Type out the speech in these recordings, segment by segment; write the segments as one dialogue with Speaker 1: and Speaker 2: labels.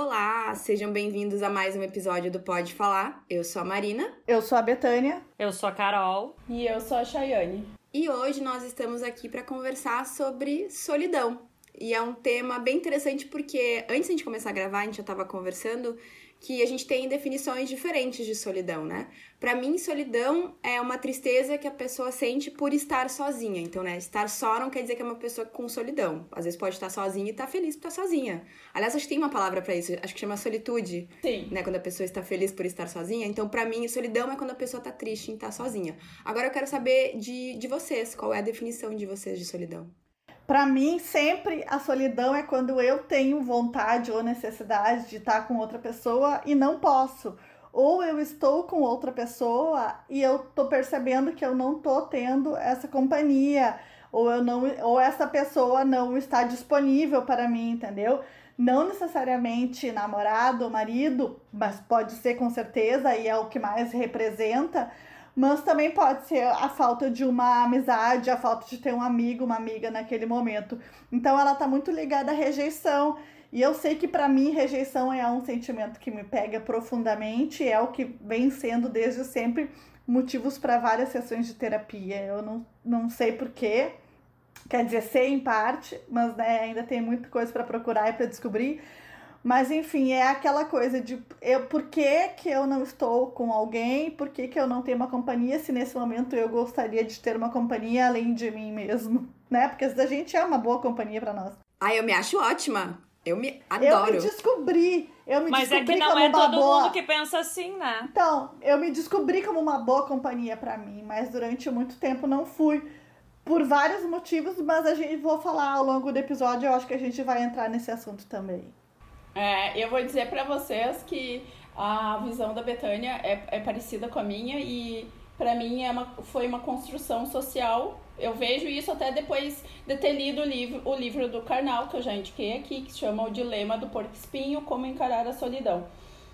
Speaker 1: Olá, sejam bem-vindos a mais um episódio do Pode Falar. Eu sou a Marina.
Speaker 2: Eu sou a Betânia.
Speaker 3: Eu sou a Carol.
Speaker 4: E eu sou a Chayane.
Speaker 1: E hoje nós estamos aqui para conversar sobre solidão. E é um tema bem interessante porque antes de a gente começar a gravar, a gente já estava conversando que a gente tem definições diferentes de solidão, né? Para mim, solidão é uma tristeza que a pessoa sente por estar sozinha. Então, né, estar só não quer dizer que é uma pessoa com solidão. Às vezes pode estar sozinha e estar tá feliz por estar sozinha. Aliás, acho que tem uma palavra para isso, acho que chama solitude.
Speaker 4: Sim.
Speaker 1: Né, quando a pessoa está feliz por estar sozinha. Então, para mim, solidão é quando a pessoa tá triste em estar sozinha. Agora eu quero saber de, de vocês, qual é a definição de vocês de solidão?
Speaker 2: Para mim, sempre a solidão é quando eu tenho vontade ou necessidade de estar com outra pessoa e não posso. Ou eu estou com outra pessoa e eu tô percebendo que eu não tô tendo essa companhia, ou eu não, ou essa pessoa não está disponível para mim, entendeu? Não necessariamente namorado ou marido, mas pode ser com certeza e é o que mais representa mas também pode ser a falta de uma amizade, a falta de ter um amigo, uma amiga naquele momento. Então ela tá muito ligada à rejeição. E eu sei que para mim rejeição é um sentimento que me pega profundamente, é o que vem sendo desde sempre motivos para várias sessões de terapia. Eu não, não sei porquê, quer dizer, sei em parte, mas né, ainda tem muita coisa para procurar e para descobrir. Mas enfim, é aquela coisa de eu, por que, que eu não estou com alguém, por que, que eu não tenho uma companhia, se nesse momento eu gostaria de ter uma companhia além de mim mesmo, né? Porque a gente é uma boa companhia para nós.
Speaker 1: Ah, eu me acho ótima. Eu me adoro.
Speaker 2: Eu me descobri. Eu me
Speaker 3: Mas
Speaker 2: descobri
Speaker 3: é que não
Speaker 2: como
Speaker 3: é
Speaker 2: uma
Speaker 3: todo
Speaker 2: boa...
Speaker 3: mundo que pensa assim, né?
Speaker 2: Então, eu me descobri como uma boa companhia para mim, mas durante muito tempo não fui. Por vários motivos, mas a gente vou falar ao longo do episódio, eu acho que a gente vai entrar nesse assunto também.
Speaker 4: É, eu vou dizer para vocês que a visão da Betânia é, é parecida com a minha e para mim é uma, foi uma construção social. Eu vejo isso até depois de ter lido o livro, o livro do Karnal, que eu já indiquei aqui, que se chama O Dilema do Porco Espinho, Como Encarar a Solidão.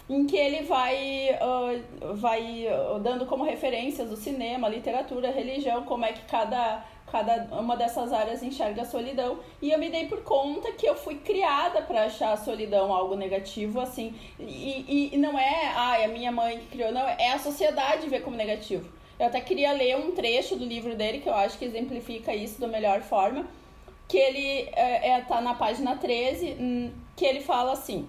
Speaker 4: Em que ele vai, uh, vai dando como referências o cinema, a literatura, a religião, como é que cada cada uma dessas áreas enxerga a solidão. E eu me dei por conta que eu fui criada para achar a solidão algo negativo, assim. E, e, e não é, é a minha mãe que criou, não, é a sociedade ver como negativo. Eu até queria ler um trecho do livro dele, que eu acho que exemplifica isso da melhor forma, que ele é, é tá na página 13, hum, que ele fala assim: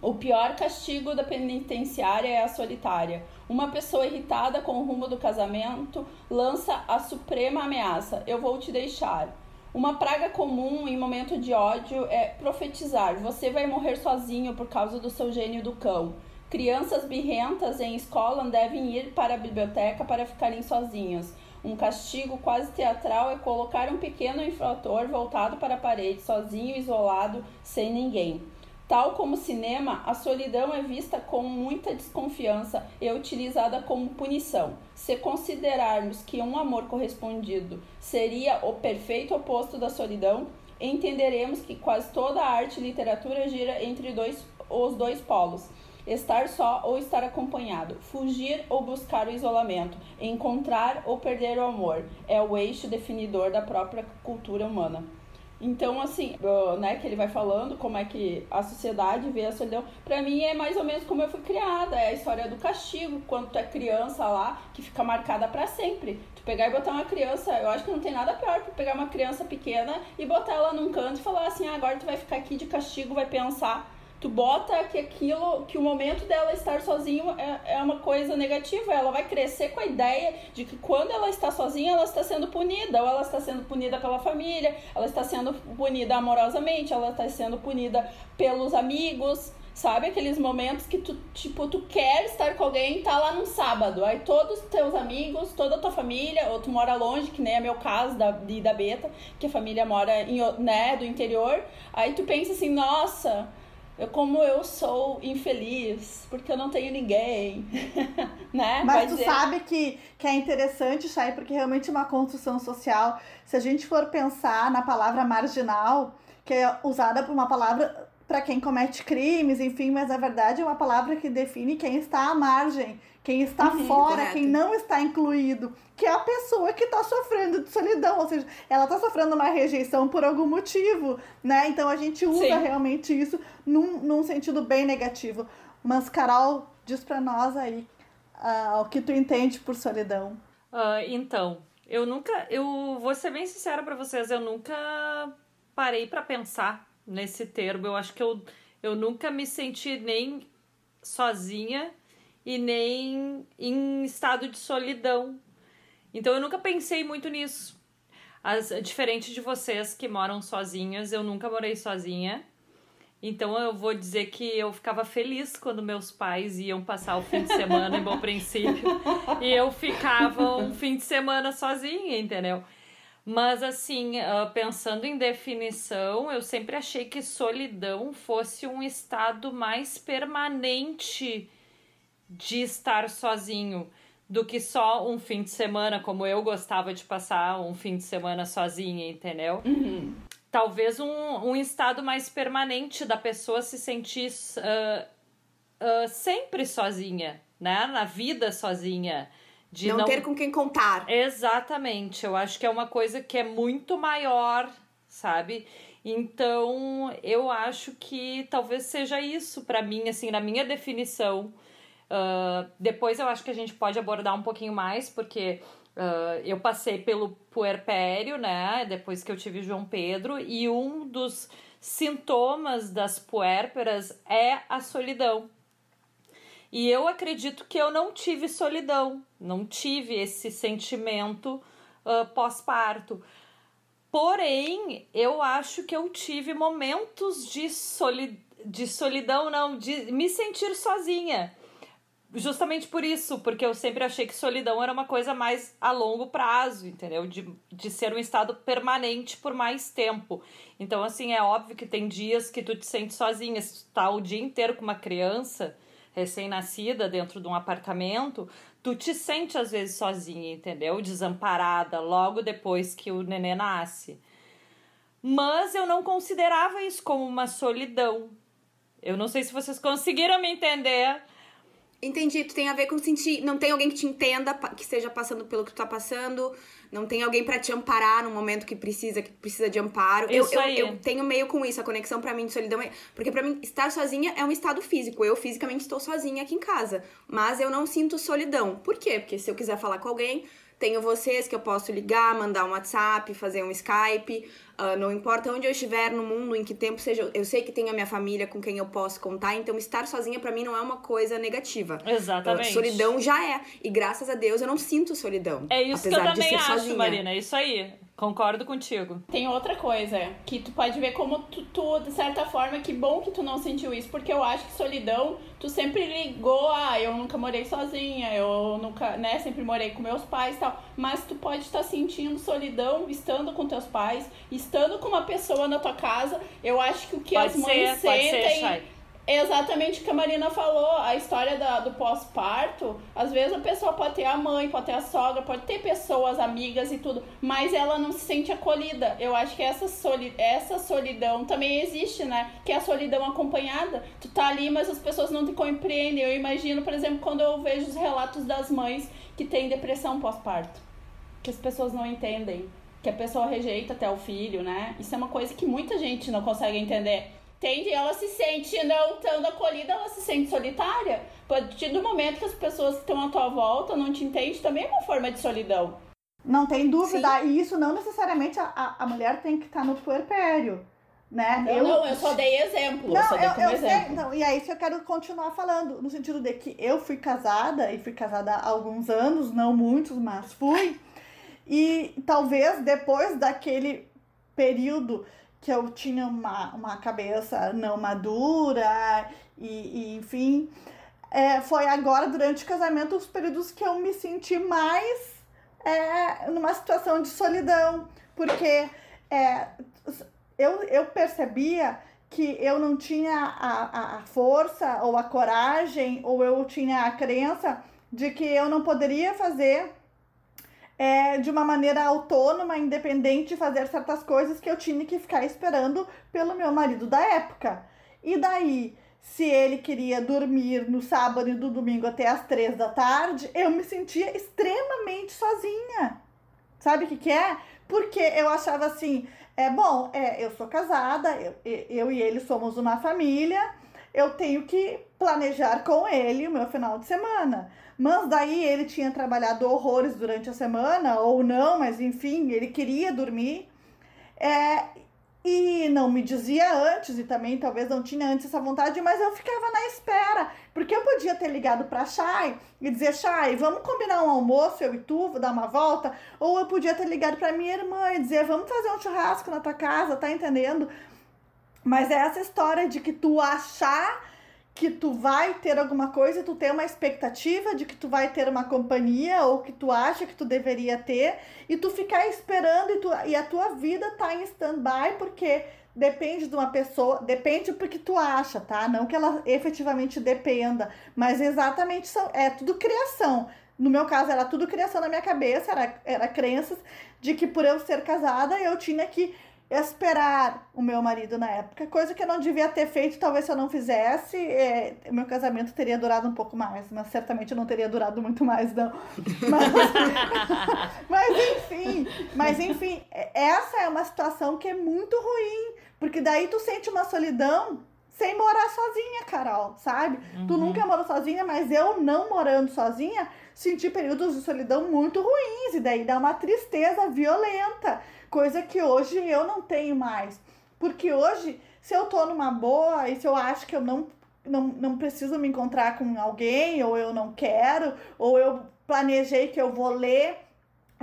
Speaker 4: O pior castigo da penitenciária é a solitária uma pessoa irritada com o rumo do casamento lança a suprema ameaça: Eu vou te deixar. Uma praga comum em momento de ódio é profetizar: Você vai morrer sozinho por causa do seu gênio do cão. Crianças birrentas em escola devem ir para a biblioteca para ficarem sozinhas. Um castigo quase teatral é colocar um pequeno infrator voltado para a parede, sozinho, isolado, sem ninguém. Tal como cinema, a solidão é vista com muita desconfiança e utilizada como punição. Se considerarmos que um amor correspondido seria o perfeito oposto da solidão, entenderemos que quase toda a arte e literatura gira entre dois, os dois polos. Estar só ou estar acompanhado, fugir ou buscar o isolamento, encontrar ou perder o amor é o eixo definidor da própria cultura humana. Então, assim, né, que ele vai falando como é que a sociedade vê a solidão. Pra mim é mais ou menos como eu fui criada. É a história do castigo, quando tu é criança lá, que fica marcada para sempre. Tu pegar e botar uma criança, eu acho que não tem nada pior que pegar uma criança pequena e botar ela num canto e falar assim, ah, agora tu vai ficar aqui de castigo, vai pensar tu bota que aquilo, que o momento dela estar sozinho é, é uma coisa negativa. Ela vai crescer com a ideia de que quando ela está sozinha, ela está sendo punida, ou ela está sendo punida pela família, ela está sendo punida amorosamente, ela está sendo punida pelos amigos. Sabe aqueles momentos que tu, tipo, tu quer estar com alguém, tá lá num sábado, aí todos os teus amigos, toda a tua família, ou tu mora longe, que nem é meu caso da, de, da Beta, que a família mora em, né, do interior, aí tu pensa assim, nossa, eu, como eu sou infeliz, porque eu não tenho ninguém, né?
Speaker 2: Mas Vai tu dizer... sabe que, que é interessante, Chay, porque realmente é uma construção social. Se a gente for pensar na palavra marginal, que é usada por uma palavra para quem comete crimes, enfim, mas na verdade é uma palavra que define quem está à margem, quem está uhum, fora, correto. quem não está incluído, que é a pessoa que está sofrendo de solidão, ou seja, ela está sofrendo uma rejeição por algum motivo, né? Então a gente usa Sim. realmente isso num, num sentido bem negativo. Mas, Carol, diz para nós aí uh, o que tu entende por solidão.
Speaker 3: Uh, então, eu nunca, eu vou ser bem sincera para vocês, eu nunca parei para pensar nesse termo. Eu acho que eu, eu nunca me senti nem sozinha e nem em estado de solidão. Então eu nunca pensei muito nisso. As, diferente de vocês que moram sozinhas, eu nunca morei sozinha. Então eu vou dizer que eu ficava feliz quando meus pais iam passar o fim de semana em Bom Princípio e eu ficava um fim de semana sozinha, entendeu? Mas assim, ah, pensando em definição, eu sempre achei que solidão fosse um estado mais permanente de estar sozinho do que só um fim de semana, como eu gostava de passar um fim de semana sozinha, entendeu?
Speaker 4: Uhum.
Speaker 3: Talvez um, um estado mais permanente da pessoa se sentir uh, uh, sempre sozinha, né? Na vida sozinha.
Speaker 1: De não, não ter com quem contar.
Speaker 3: Exatamente. Eu acho que é uma coisa que é muito maior, sabe? Então, eu acho que talvez seja isso para mim, assim, na minha definição. Uh, depois eu acho que a gente pode abordar um pouquinho mais, porque uh, eu passei pelo puerpério, né? Depois que eu tive João Pedro, e um dos sintomas das puérperas é a solidão. E eu acredito que eu não tive solidão, não tive esse sentimento uh, pós-parto. Porém, eu acho que eu tive momentos de, soli de solidão, não, de me sentir sozinha. Justamente por isso, porque eu sempre achei que solidão era uma coisa mais a longo prazo, entendeu? De, de ser um estado permanente por mais tempo. Então, assim, é óbvio que tem dias que tu te sente sozinha. Se tu tá o dia inteiro com uma criança, recém-nascida dentro de um apartamento, tu te sente às vezes sozinha, entendeu? Desamparada logo depois que o nenê nasce. Mas eu não considerava isso como uma solidão. Eu não sei se vocês conseguiram me entender.
Speaker 1: Entendi, tu tem a ver com sentir. Não tem alguém que te entenda, que esteja passando pelo que tu tá passando não tem alguém para te amparar no momento que precisa, que precisa de amparo.
Speaker 3: Isso
Speaker 1: eu, eu, eu tenho meio com isso, a conexão para mim de solidão é. Porque para mim, estar sozinha é um estado físico. Eu fisicamente estou sozinha aqui em casa. Mas eu não sinto solidão. Por quê? Porque se eu quiser falar com alguém, tenho vocês que eu posso ligar, mandar um WhatsApp, fazer um Skype. Uh, não importa onde eu estiver no mundo, em que tempo seja, eu sei que tenho a minha família com quem eu posso contar, então estar sozinha para mim não é uma coisa negativa.
Speaker 3: Exatamente.
Speaker 1: Uh, solidão já é. E graças a Deus eu não sinto solidão.
Speaker 3: É isso que eu também acho, sozinha. Marina. É isso aí. Concordo contigo.
Speaker 4: Tem outra coisa, que tu pode ver como tu, tu, de certa forma, que bom que tu não sentiu isso, porque eu acho que solidão, tu sempre ligou, ah, eu nunca morei sozinha, eu nunca, né, sempre morei com meus pais e tal, mas tu pode estar sentindo solidão estando com teus pais, estando com uma pessoa na tua casa. Eu acho que o que
Speaker 3: pode
Speaker 4: as mães
Speaker 3: ser,
Speaker 4: sentem Exatamente o que a Marina falou, a história da, do pós-parto, às vezes a pessoa pode ter a mãe, pode ter a sogra, pode ter pessoas, amigas e tudo, mas ela não se sente acolhida. Eu acho que essa, soli essa solidão também existe, né? Que é a solidão acompanhada. Tu tá ali, mas as pessoas não te compreendem. Eu imagino, por exemplo, quando eu vejo os relatos das mães que têm depressão pós-parto, que as pessoas não entendem, que a pessoa rejeita até o filho, né? Isso é uma coisa que muita gente não consegue entender entende? Ela se sente não estando acolhida, ela se sente solitária. A partir do momento que as pessoas que estão à tua volta não te entendem, também é uma forma de solidão.
Speaker 2: Não tem dúvida. Sim. E isso não necessariamente a, a mulher tem que estar tá no puerpério. Né?
Speaker 4: Não, eu, não, eu só dei exemplo.
Speaker 2: Não,
Speaker 4: eu só dei
Speaker 2: eu,
Speaker 4: como
Speaker 2: eu
Speaker 4: exemplo.
Speaker 2: Sei, não, e é isso que eu quero continuar falando, no sentido de que eu fui casada, e fui casada há alguns anos, não muitos, mas fui. E talvez depois daquele período que eu tinha uma, uma cabeça não madura e, e enfim. É, foi agora, durante o casamento, os períodos que eu me senti mais é, numa situação de solidão, porque é, eu, eu percebia que eu não tinha a, a força ou a coragem, ou eu tinha a crença de que eu não poderia fazer é, de uma maneira autônoma, independente, fazer certas coisas que eu tinha que ficar esperando pelo meu marido da época. E daí, se ele queria dormir no sábado e no domingo até as três da tarde, eu me sentia extremamente sozinha. Sabe o que, que é? Porque eu achava assim, é bom, é, eu sou casada, eu, eu e ele somos uma família, eu tenho que planejar com ele o meu final de semana. Mas daí ele tinha trabalhado horrores durante a semana, ou não, mas enfim, ele queria dormir. É, e não me dizia antes, e também talvez não tinha antes essa vontade, mas eu ficava na espera. Porque eu podia ter ligado pra Chay e dizer, Chay, vamos combinar um almoço, eu e tu, vou dar uma volta. Ou eu podia ter ligado pra minha irmã e dizer, vamos fazer um churrasco na tua casa, tá entendendo? Mas é essa história de que tu achar que tu vai ter alguma coisa, tu tem uma expectativa de que tu vai ter uma companhia ou que tu acha que tu deveria ter e tu ficar esperando e, tu, e a tua vida tá em stand-by porque depende de uma pessoa, depende porque tu acha, tá? Não que ela efetivamente dependa, mas exatamente são, é tudo criação. No meu caso, era tudo criação na minha cabeça, era, era crenças de que por eu ser casada eu tinha que esperar o meu marido na época, coisa que eu não devia ter feito, talvez se eu não fizesse, é, o meu casamento teria durado um pouco mais, mas certamente não teria durado muito mais, não. Mas, mas enfim, mas enfim, essa é uma situação que é muito ruim, porque daí tu sente uma solidão sem morar sozinha, Carol, sabe? Uhum. Tu nunca morou sozinha, mas eu não morando sozinha, senti períodos de solidão muito ruins, e daí dá uma tristeza violenta coisa que hoje eu não tenho mais. Porque hoje, se eu tô numa boa e se eu acho que eu não, não, não preciso me encontrar com alguém, ou eu não quero, ou eu planejei que eu vou ler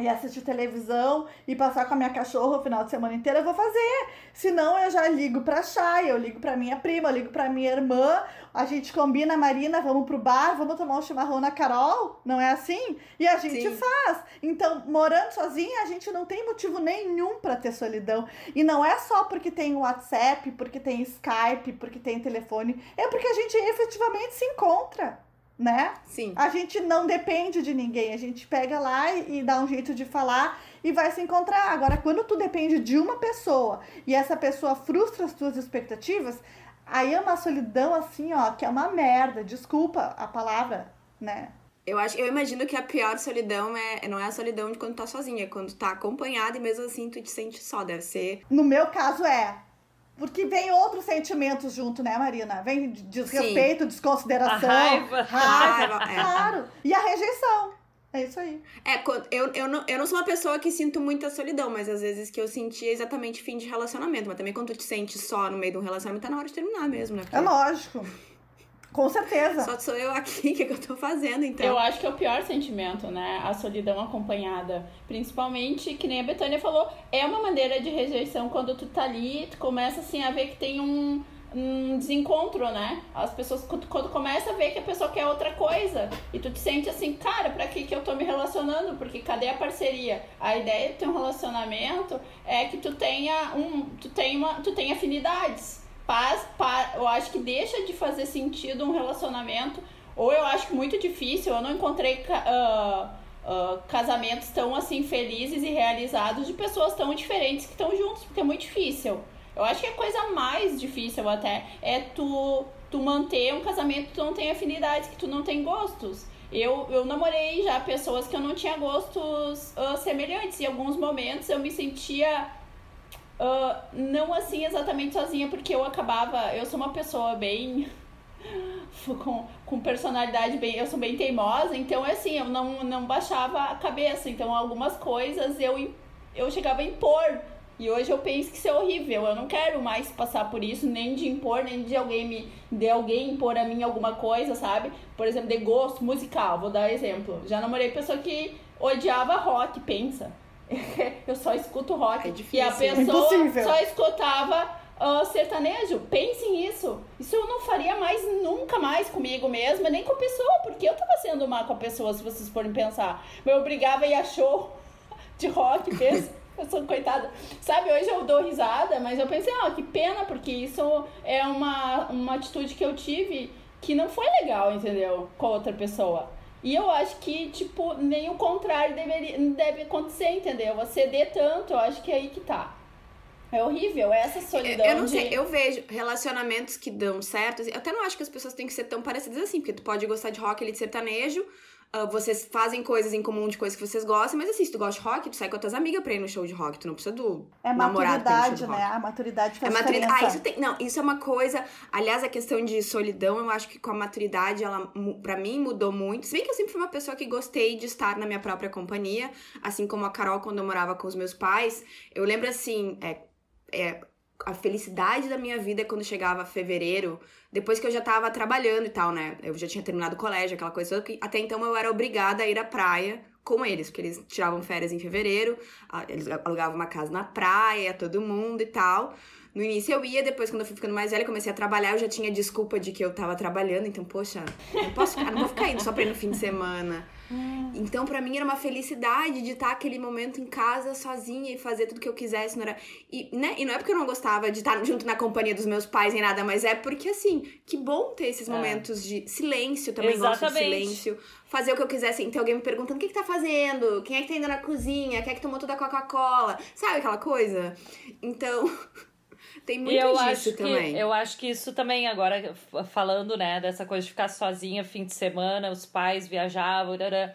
Speaker 2: e assistir televisão e passar com a minha cachorra o final de semana inteiro, eu vou fazer. Senão eu já ligo pra Chay, eu ligo pra minha prima, eu ligo pra minha irmã, a gente combina, Marina, vamos pro bar, vamos tomar um chimarrão na Carol, não é assim? E a gente Sim. faz. Então, morando sozinha, a gente não tem motivo nenhum para ter solidão. E não é só porque tem WhatsApp, porque tem Skype, porque tem telefone, é porque a gente efetivamente se encontra né?
Speaker 1: Sim.
Speaker 2: A gente não depende de ninguém, a gente pega lá e, e, dá um jeito de falar e vai se encontrar. Agora, quando tu depende de uma pessoa e essa pessoa frustra as tuas expectativas, aí é uma solidão assim, ó, que é uma merda. Desculpa a palavra, né?
Speaker 1: Eu acho, eu imagino que a pior solidão é não é a solidão de quando tá sozinha, é quando tá acompanhada e mesmo assim tu te sente só, deve ser.
Speaker 2: No meu caso é, porque vem outros sentimentos junto, né, Marina? Vem desrespeito, Sim. desconsideração. A
Speaker 3: raiva.
Speaker 2: Raiva, raiva é. claro. E a rejeição. É isso aí.
Speaker 1: É, eu, eu, não, eu não sou uma pessoa que sinto muita solidão, mas às vezes que eu senti é exatamente fim de relacionamento. Mas também quando tu te sente só no meio de um relacionamento, tá na hora de terminar mesmo, né?
Speaker 2: Porque... É lógico. Com certeza.
Speaker 1: Só sou eu aqui, o que, que eu tô fazendo, então?
Speaker 4: Eu acho que é o pior sentimento, né? A solidão acompanhada. Principalmente, que nem a Betânia falou, é uma maneira de rejeição quando tu tá ali, tu começa assim a ver que tem um, um desencontro, né? As pessoas, quando, quando começa a ver que a pessoa quer outra coisa, e tu te sente assim, cara, pra que, que eu tô me relacionando? Porque cadê a parceria? A ideia de ter um relacionamento é que tu tenha um. Tu tenha, uma, tu tenha afinidades faz, eu acho que deixa de fazer sentido um relacionamento, ou eu acho muito difícil, eu não encontrei uh, uh, casamentos tão assim felizes e realizados de pessoas tão diferentes que estão juntos, porque é muito difícil. Eu acho que a coisa mais difícil até é tu, tu manter um casamento que tu não tem afinidades, que tu não tem gostos. Eu, eu namorei já pessoas que eu não tinha gostos uh, semelhantes. Em alguns momentos eu me sentia Uh, não assim exatamente sozinha, porque eu acabava. Eu sou uma pessoa bem. com, com personalidade bem. Eu sou bem teimosa, então é assim, eu não, não baixava a cabeça. Então algumas coisas eu, eu chegava a impor. E hoje eu penso que isso é horrível. Eu não quero mais passar por isso, nem de impor, nem de alguém me de alguém impor a mim alguma coisa, sabe? Por exemplo, de gosto musical, vou dar exemplo. Já namorei pessoa que odiava rock, pensa. eu só escuto rock. É
Speaker 1: difícil. E
Speaker 4: a pessoa é só escutava uh, sertanejo. Pense nisso. Isso eu não faria mais, nunca mais comigo mesma, nem com a pessoa, porque eu tava sendo má com a pessoa, se vocês forem pensar. Eu obrigava a ir a show de rock, pensa. Eu sou coitada. Sabe, hoje eu dou risada, mas eu pensei, ah, que pena, porque isso é uma, uma atitude que eu tive que não foi legal, entendeu? Com a outra pessoa. E eu acho que, tipo, nem o contrário deveria, deve acontecer, entendeu? Você ceder tanto, eu acho que é aí que tá. É horrível, essa solidão.
Speaker 1: Eu não sei,
Speaker 4: de...
Speaker 1: eu vejo relacionamentos que dão certo. Eu até não acho que as pessoas têm que ser tão parecidas assim, porque tu pode gostar de rock e de sertanejo, Uh, vocês fazem coisas em comum de coisas que vocês gostam, mas assim, se tu gosta de rock, tu sai com as tuas amigas pra ir no show de rock. Tu não precisa do
Speaker 2: é
Speaker 1: namorado pra ir no show de
Speaker 2: maturidade,
Speaker 1: rock.
Speaker 2: né? A maturidade faz
Speaker 1: É maturidade.
Speaker 2: diferença.
Speaker 1: Ah, isso tem. Não, isso é uma coisa. Aliás, a questão de solidão, eu acho que com a maturidade, ela, pra mim, mudou muito. Se bem que eu sempre fui uma pessoa que gostei de estar na minha própria companhia, assim como a Carol, quando eu morava com os meus pais. Eu lembro assim, é, é, a felicidade da minha vida é quando chegava fevereiro, depois que eu já tava trabalhando e tal, né? Eu já tinha terminado o colégio, aquela coisa toda. que Até então eu era obrigada a ir à praia com eles, porque eles tiravam férias em fevereiro, eles alugavam uma casa na praia, todo mundo e tal. No início eu ia, depois quando eu fui ficando mais velha, comecei a trabalhar, eu já tinha desculpa de que eu tava trabalhando, então, poxa, não posso ficar, não vou ficar indo só pra ir no fim de semana. Então, pra mim era uma felicidade de estar aquele momento em casa sozinha e fazer tudo que eu quisesse. Não era... e, né? e não é porque eu não gostava de estar junto na companhia dos meus pais nem nada, mas é porque, assim, que bom ter esses
Speaker 3: É.
Speaker 1: momentos de silêncio. Também gosto de silêncio. Fazer o que eu quisesse. Ter alguém me perguntando o que, que tá fazendo, quem é que tá indo na cozinha, quem é que tomou toda a Coca-Cola. Sabe aquela coisa? Então. Tem muito
Speaker 3: eu
Speaker 1: disso
Speaker 3: acho
Speaker 1: também.
Speaker 3: que eu acho que isso também agora falando, né, dessa coisa de ficar sozinha fim de semana, os pais viajavam, tará.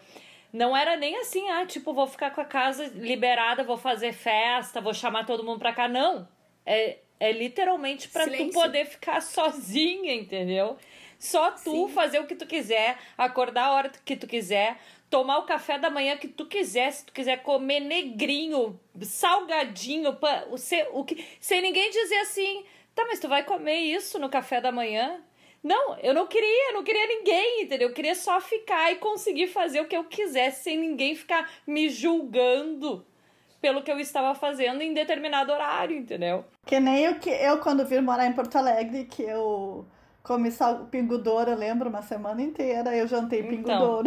Speaker 3: não era nem assim, ah, tipo, vou ficar com a casa liberada, vou fazer festa, vou chamar todo mundo pra cá, não. É é literalmente pra tu poder ficar sozinha, entendeu? Só tu
Speaker 1: Sim.
Speaker 3: fazer o que tu quiser, acordar a hora que tu quiser, tomar o café da manhã que tu quiser, se tu quiser comer negrinho, salgadinho, pa- o se- o que, sem ninguém dizer assim, tá, mas tu vai comer isso no café da manhã? Não, eu não queria, eu não queria ninguém, entendeu? Eu queria só ficar e conseguir fazer o que eu quisesse sem ninguém ficar me julgando pelo que eu estava fazendo em determinado horário, entendeu?
Speaker 2: Que nem o que eu, quando vim morar em Porto Alegre, que eu comi sal, pingo douro, eu lembro, uma semana inteira, eu jantei pingo
Speaker 3: Então.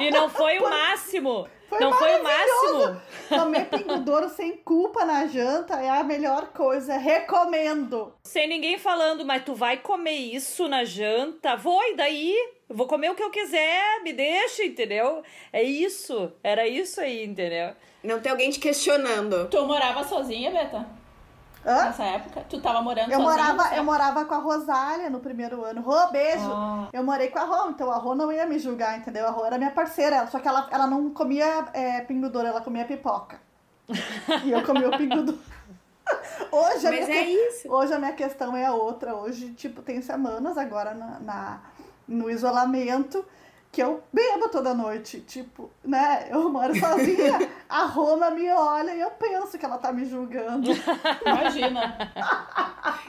Speaker 3: E não foi o máximo.
Speaker 2: Foi
Speaker 3: não foi o máximo.
Speaker 2: Comer pingo douro sem culpa na janta é a melhor coisa, recomendo.
Speaker 3: Sem ninguém falando, mas tu vai comer isso na janta? Vou, e daí? Eu vou comer o que eu quiser, me deixa, entendeu? É isso. Era isso aí, entendeu?
Speaker 1: Não tem alguém te questionando.
Speaker 4: Tu morava sozinha, Beta?
Speaker 2: Hã?
Speaker 4: Nessa época? Tu tava morando
Speaker 2: Eu
Speaker 4: sozinha?
Speaker 2: morava, eu morava com a Rosália no primeiro ano. Rô, beijo!
Speaker 4: Ah.
Speaker 2: Eu morei com a Rô, então a Rô não ia me julgar, entendeu? A Rô era minha parceira, só que ela, ela não comia é, pingo douro, ela comia pipoca. e eu comia o pingo douro. Hoje a, minha
Speaker 1: é isso.
Speaker 2: hoje a minha questão é outra. Hoje, tipo, tem semanas agora na, na- no isolamento que eu bebo toda noite. Tipo, né? Eu moro sozinha, a Roma me olha e eu penso que ela tá me julgando.
Speaker 4: Imagina.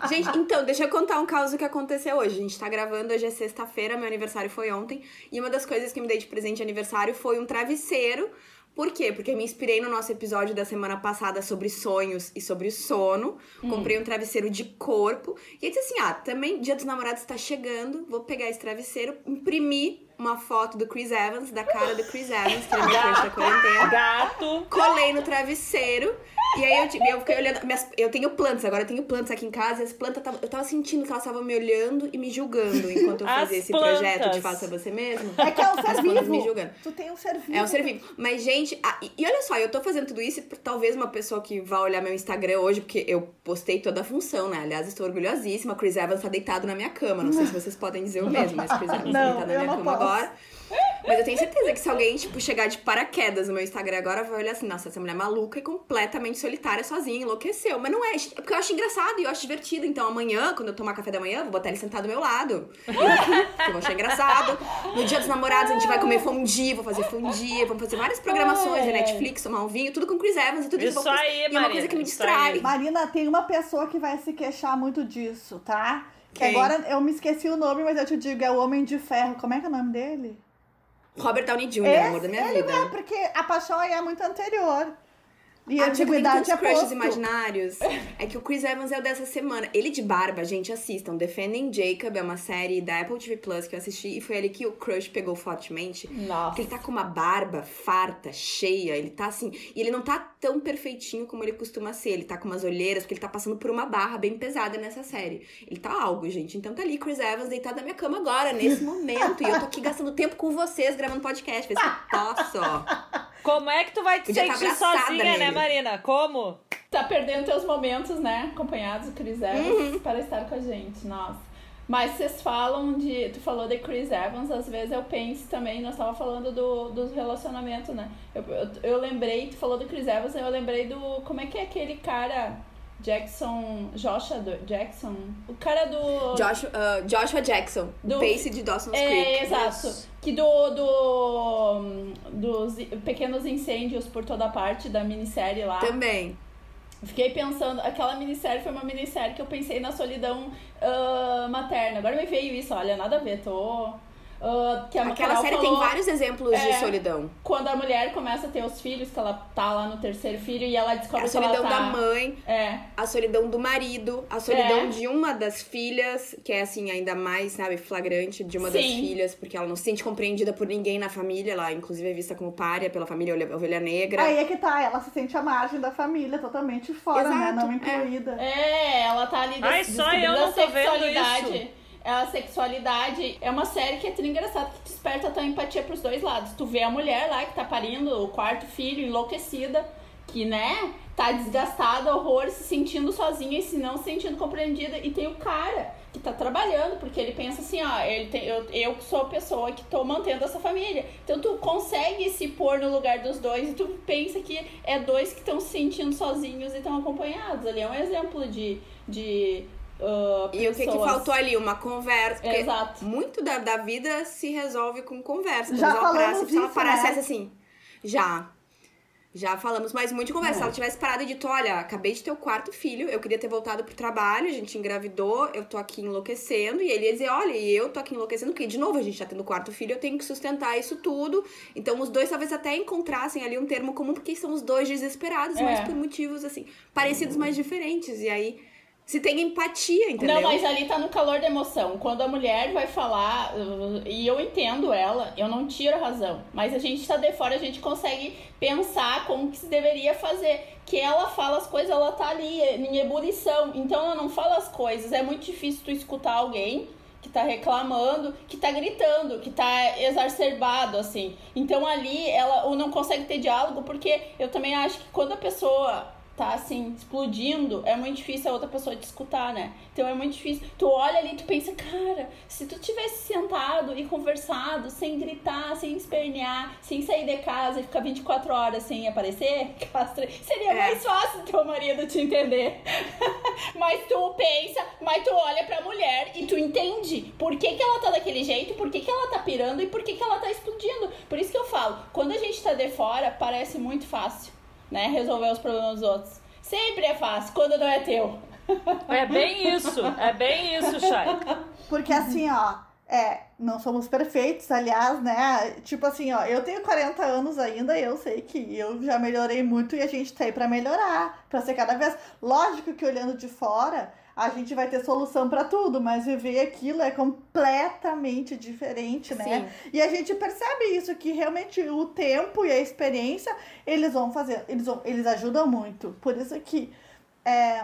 Speaker 1: Gente, então, deixa eu contar um caso que aconteceu hoje. A gente tá gravando, hoje é sexta-feira, meu aniversário foi ontem. E uma das coisas que me dei de presente de aniversário foi um travesseiro. Por quê? Porque eu me inspirei no nosso episódio da semana passada sobre sonhos e sobre sono. Comprei um travesseiro de corpo. E aí disse assim: ah, também Dia dos Namorados tá chegando. Vou pegar esse travesseiro, imprimir uma foto do Chris Evans, da cara do Chris Evans, que é meu crush da quarentena
Speaker 3: Gato.
Speaker 1: colei no travesseiro. E aí eu, eu fiquei olhando. minhas- eu tenho plantas, agora eu tenho plantas aqui em casa. E as plantas tava, eu tava sentindo que elas estavam me olhando e me julgando enquanto eu
Speaker 3: As
Speaker 1: fazia esse
Speaker 3: plantas.
Speaker 1: projeto de faça você mesmo.
Speaker 2: É que é um ser
Speaker 1: As plantas me
Speaker 2: vivo.
Speaker 1: julgando.
Speaker 2: Tu tem um ser vivo.
Speaker 1: É um ser vivo. Mas, gente, ah, e, e olha só, eu tô fazendo tudo isso e talvez uma pessoa que vá olhar meu Instagram hoje, porque eu postei toda a função, né? Aliás, estou orgulhosíssima. Chris Evans tá deitado na minha cama. Não sei se vocês podem dizer o mesmo, mas Chris Evans tá deitado na minha cama
Speaker 2: posso.
Speaker 1: agora. Mas eu tenho certeza que se alguém, tipo, chegar de paraquedas no meu Instagram agora, vai olhar assim, nossa, essa mulher é maluca e completamente solitária, sozinha, enlouqueceu. Mas não é, é porque eu acho engraçado e eu acho divertido. Então amanhã, quando eu tomar café da manhã, eu vou botar ele sentado do meu lado. Eu vou achar engraçado. No dia dos namorados, a gente vai comer fondue, vou fazer fondue, vamos fazer várias programações de. Netflix, tomar um vinho, tudo com Chris Evans e tudo
Speaker 3: Isso
Speaker 1: isso.
Speaker 3: aí,
Speaker 1: E é uma
Speaker 3: Marina,
Speaker 1: coisa que me distrai.
Speaker 2: Marina, tem uma pessoa que vai se queixar muito disso, tá? Que
Speaker 1: Quem?
Speaker 2: agora eu me esqueci o nome, mas eu te digo, é o Homem de Ferro. Como é que é o nome dele?
Speaker 1: Robert Downey Jr.,
Speaker 2: Esse-
Speaker 1: amor da minha
Speaker 2: ele
Speaker 1: vida.
Speaker 2: É, porque a paixão aí é muito anterior. E a antiguidade é
Speaker 1: crushes imaginários. É que o Chris Evans é o dessa semana. Ele de barba, gente, assistam. Defending Jacob é uma série da Apple TV Plus que eu assisti e foi ali que o crush pegou fortemente. Porque
Speaker 4: Nossa.
Speaker 1: ele tá com uma barba farta, cheia, ele tá assim. E ele não tá tão perfeitinho como ele costuma ser. Ele tá com umas olheiras, porque ele tá passando por uma barra bem pesada nessa série. Ele tá algo, gente. Então tá ali Chris Evans deitado na minha cama agora, nesse momento. E eu tô aqui gastando tempo com vocês, gravando podcast. Vê se eu posso.
Speaker 3: Como é que tu vai te
Speaker 1: Podia tá
Speaker 3: sentir sozinha, né,
Speaker 1: nele.
Speaker 3: Marina? Como?
Speaker 4: Tá perdendo teus momentos, né? Acompanhados do Chris Evans uhum. para estar com a gente. Nossa. Mas vocês falam de. Tu falou de Chris Evans, às vezes eu penso também, nós estávamos falando do, do relacionamento, né? Eu, eu, eu, lembrei, tu falou do Chris Evans, eu lembrei do. Como é que é aquele cara. Jackson. Joshua Jackson? O cara do.
Speaker 1: Joshua, uh, Joshua Jackson, do Pace de Dawson's
Speaker 4: é,
Speaker 1: Creek.
Speaker 4: É, exato. Que do, do. dos pequenos incêndios por toda parte da minissérie lá.
Speaker 1: Também.
Speaker 4: Fiquei pensando, aquela minissérie foi uma minissérie que eu pensei na solidão uh, materna. Agora me veio isso, olha, nada a ver, tô Uh, que a
Speaker 1: Aquela série falou, tem vários exemplos é, de solidão.
Speaker 4: Quando a mulher começa a ter os filhos, que ela tá lá no terceiro filho e ela descobre
Speaker 1: a
Speaker 4: que
Speaker 1: solidão
Speaker 4: tá...
Speaker 1: da mãe,
Speaker 4: é.
Speaker 1: a solidão do marido, a solidão é. de uma das filhas, que é assim, ainda mais, sabe, flagrante de uma Sim. das filhas, porque ela não se sente compreendida por ninguém na família, ela inclusive é vista como párea pela família ovelha negra.
Speaker 2: Aí é que tá, ela se sente à margem da família, totalmente fora, né? Exato, né? Não incluída.
Speaker 4: É, ela tá ali
Speaker 3: Ai, só eu não tô vendo isso
Speaker 4: a sexualidade é uma série que é tão engraçada que desperta a tua empatia pros dois lados. Tu vê a mulher lá que tá parindo o quarto filho, enlouquecida, que, né, tá desgastada, horror, se sentindo sozinha e se não se sentindo compreendida. E tem o cara que tá trabalhando, porque ele pensa assim, ó, ele tem, eu, eu sou a pessoa que tô mantendo essa família. Então tu consegue se pôr no lugar dos dois e tu pensa que é dois que estão se sentindo sozinhos e estão acompanhados. Ali é um exemplo de, de Uh,
Speaker 1: e o que, que faltou ali? Uma conversa.
Speaker 4: Exato.
Speaker 1: Muito da, da vida se resolve com conversa.
Speaker 2: Já falamos
Speaker 1: se ela parasse
Speaker 2: né?
Speaker 1: assim. Já. Já falamos, mas muito de conversa. É. Se ela tivesse parado e dito, olha, acabei de ter o quarto filho, eu queria ter voltado pro trabalho, a gente engravidou, eu tô aqui enlouquecendo. E ele ia dizer, olha, eu tô aqui enlouquecendo, porque de novo a gente tá tendo o quarto filho, eu tenho que sustentar isso tudo. Então os dois talvez até encontrassem ali um termo comum, porque são os dois desesperados, é. mas por motivos, assim, parecidos, mas diferentes. E aí se tem empatia, entendeu?
Speaker 4: Não, mas ali tá no calor da emoção. Quando a mulher vai falar, uh, e eu entendo ela, eu não tiro a razão, mas a gente tá de fora, a gente consegue pensar como que se deveria fazer. Que ela fala as coisas, ela tá ali em ebulição, então ela não fala as coisas. É muito difícil tu escutar alguém que tá reclamando, que tá gritando, que tá exacerbado, assim. Então ali ela ou não consegue ter diálogo, porque eu também acho que quando a pessoa tá assim, explodindo, é muito difícil a outra pessoa te escutar, né? Então é muito difícil. Tu olha ali e tu pensa, cara, se tu tivesse sentado e conversado, sem gritar, sem espernear, sem sair de casa e ficar 24 horas sem aparecer, seria é. mais fácil teu marido te entender. mas tu pensa, mas tu olha pra mulher e tu entende por que, que ela tá daquele jeito, por que, que ela tá pirando e por que, que ela tá explodindo. Por isso que eu falo, quando a gente tá de fora, parece muito fácil né? Resolver os problemas dos outros. Sempre é fácil, quando não é teu.
Speaker 3: É bem isso, é bem isso, Chay.
Speaker 2: Porque assim, ó, é, não somos perfeitos, aliás, né? Tipo assim, ó, eu tenho 40 anos ainda e eu sei que eu já melhorei muito e a gente tá aí pra melhorar, pra ser cada vez. Lógico que olhando de fora, a gente vai ter solução para tudo, mas viver aquilo é completamente diferente, né? Sim. E a gente percebe isso, que realmente o tempo e a experiência, eles vão fazer, eles, vão, eles ajudam muito. Por isso que é,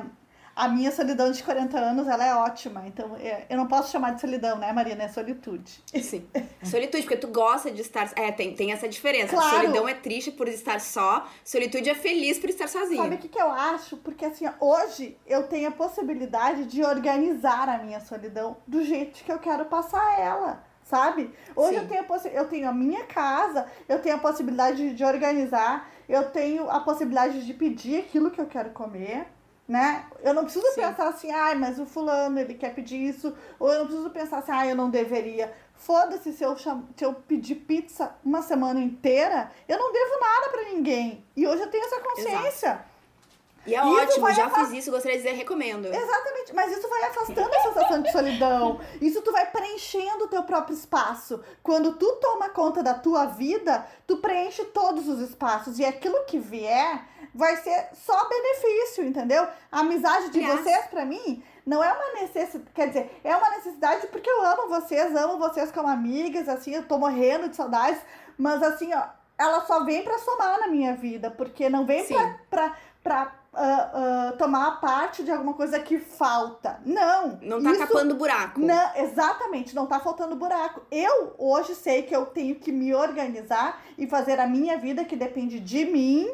Speaker 2: a minha solidão de 40 anos, ela é ótima. Então, é, eu não posso chamar de solidão, né, Marina? É solitude.
Speaker 1: Sim. Solitude, porque tu gosta de estar... É, tem, tem essa diferença.
Speaker 2: Claro.
Speaker 1: Solidão é triste por estar só. Solitude é feliz por estar sozinho.
Speaker 2: Sabe o que, que eu acho? Porque, assim, hoje eu tenho a possibilidade de organizar a minha solidão do jeito que eu quero passar ela sabe? Hoje eu tenho, a eu tenho a minha casa, eu tenho a possibilidade de, de organizar, eu tenho a possibilidade de pedir aquilo que eu quero comer, né? Eu não preciso Sim. pensar assim, ai, mas o fulano, ele quer pedir isso, ou eu não preciso pensar assim, ai, eu não deveria. Foda-se se eu, cham... se eu pedir pizza uma semana inteira, eu não devo nada para ninguém. E hoje eu tenho essa consciência.
Speaker 1: Exato. E é ótimo, já afast... fiz isso, gostaria de dizer, recomendo.
Speaker 2: Exatamente, mas isso vai afastando a sensação de solidão. Isso tu vai preenchendo o teu próprio espaço. Quando tu toma conta da tua vida, tu preenche todos os espaços. E aquilo que vier vai ser só benefício, entendeu? A amizade de yes. vocês, para mim, não é uma necessidade, quer dizer, é uma necessidade porque eu amo vocês, amo vocês como amigas, assim, eu tô morrendo de saudades, mas assim, ó, ela só vem para somar na minha vida, porque não vem pra, pra, pra uh, uh, tomar parte de alguma coisa que falta. Não.
Speaker 1: Não tá isso, tapando buraco.
Speaker 2: Não, exatamente, não tá faltando buraco. Eu hoje sei que eu tenho que me organizar e fazer a minha vida que depende de mim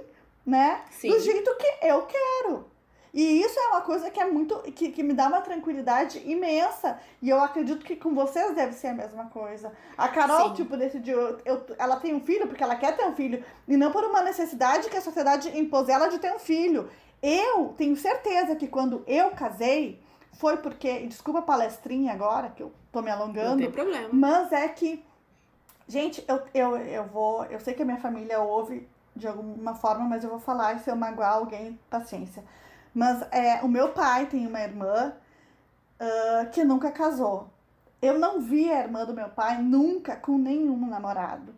Speaker 2: né?
Speaker 1: Sim.
Speaker 2: Do jeito que eu quero. E isso é uma coisa que é muito. Que, que me dá uma tranquilidade imensa. E eu acredito que com vocês deve ser a mesma coisa. A Carol,
Speaker 1: Sim.
Speaker 2: tipo, decidiu. Eu, eu- ela tem um filho porque ela quer ter um filho. E não por uma necessidade que a sociedade impôs ela de ter um filho. Eu tenho certeza que quando eu casei, foi porque. Desculpa a palestrinha agora, que eu tô me
Speaker 1: Não
Speaker 2: alongando.
Speaker 1: tem problema.
Speaker 2: Mas é que, gente, eu, eu, eu vou. Eu sei que a minha família ouve de alguma forma, mas eu vou falar e se eu magoar alguém, paciência. Mas é, o meu pai tem uma irmã ah, que nunca casou. Eu não vi a irmã do meu pai nunca com nenhum namorado,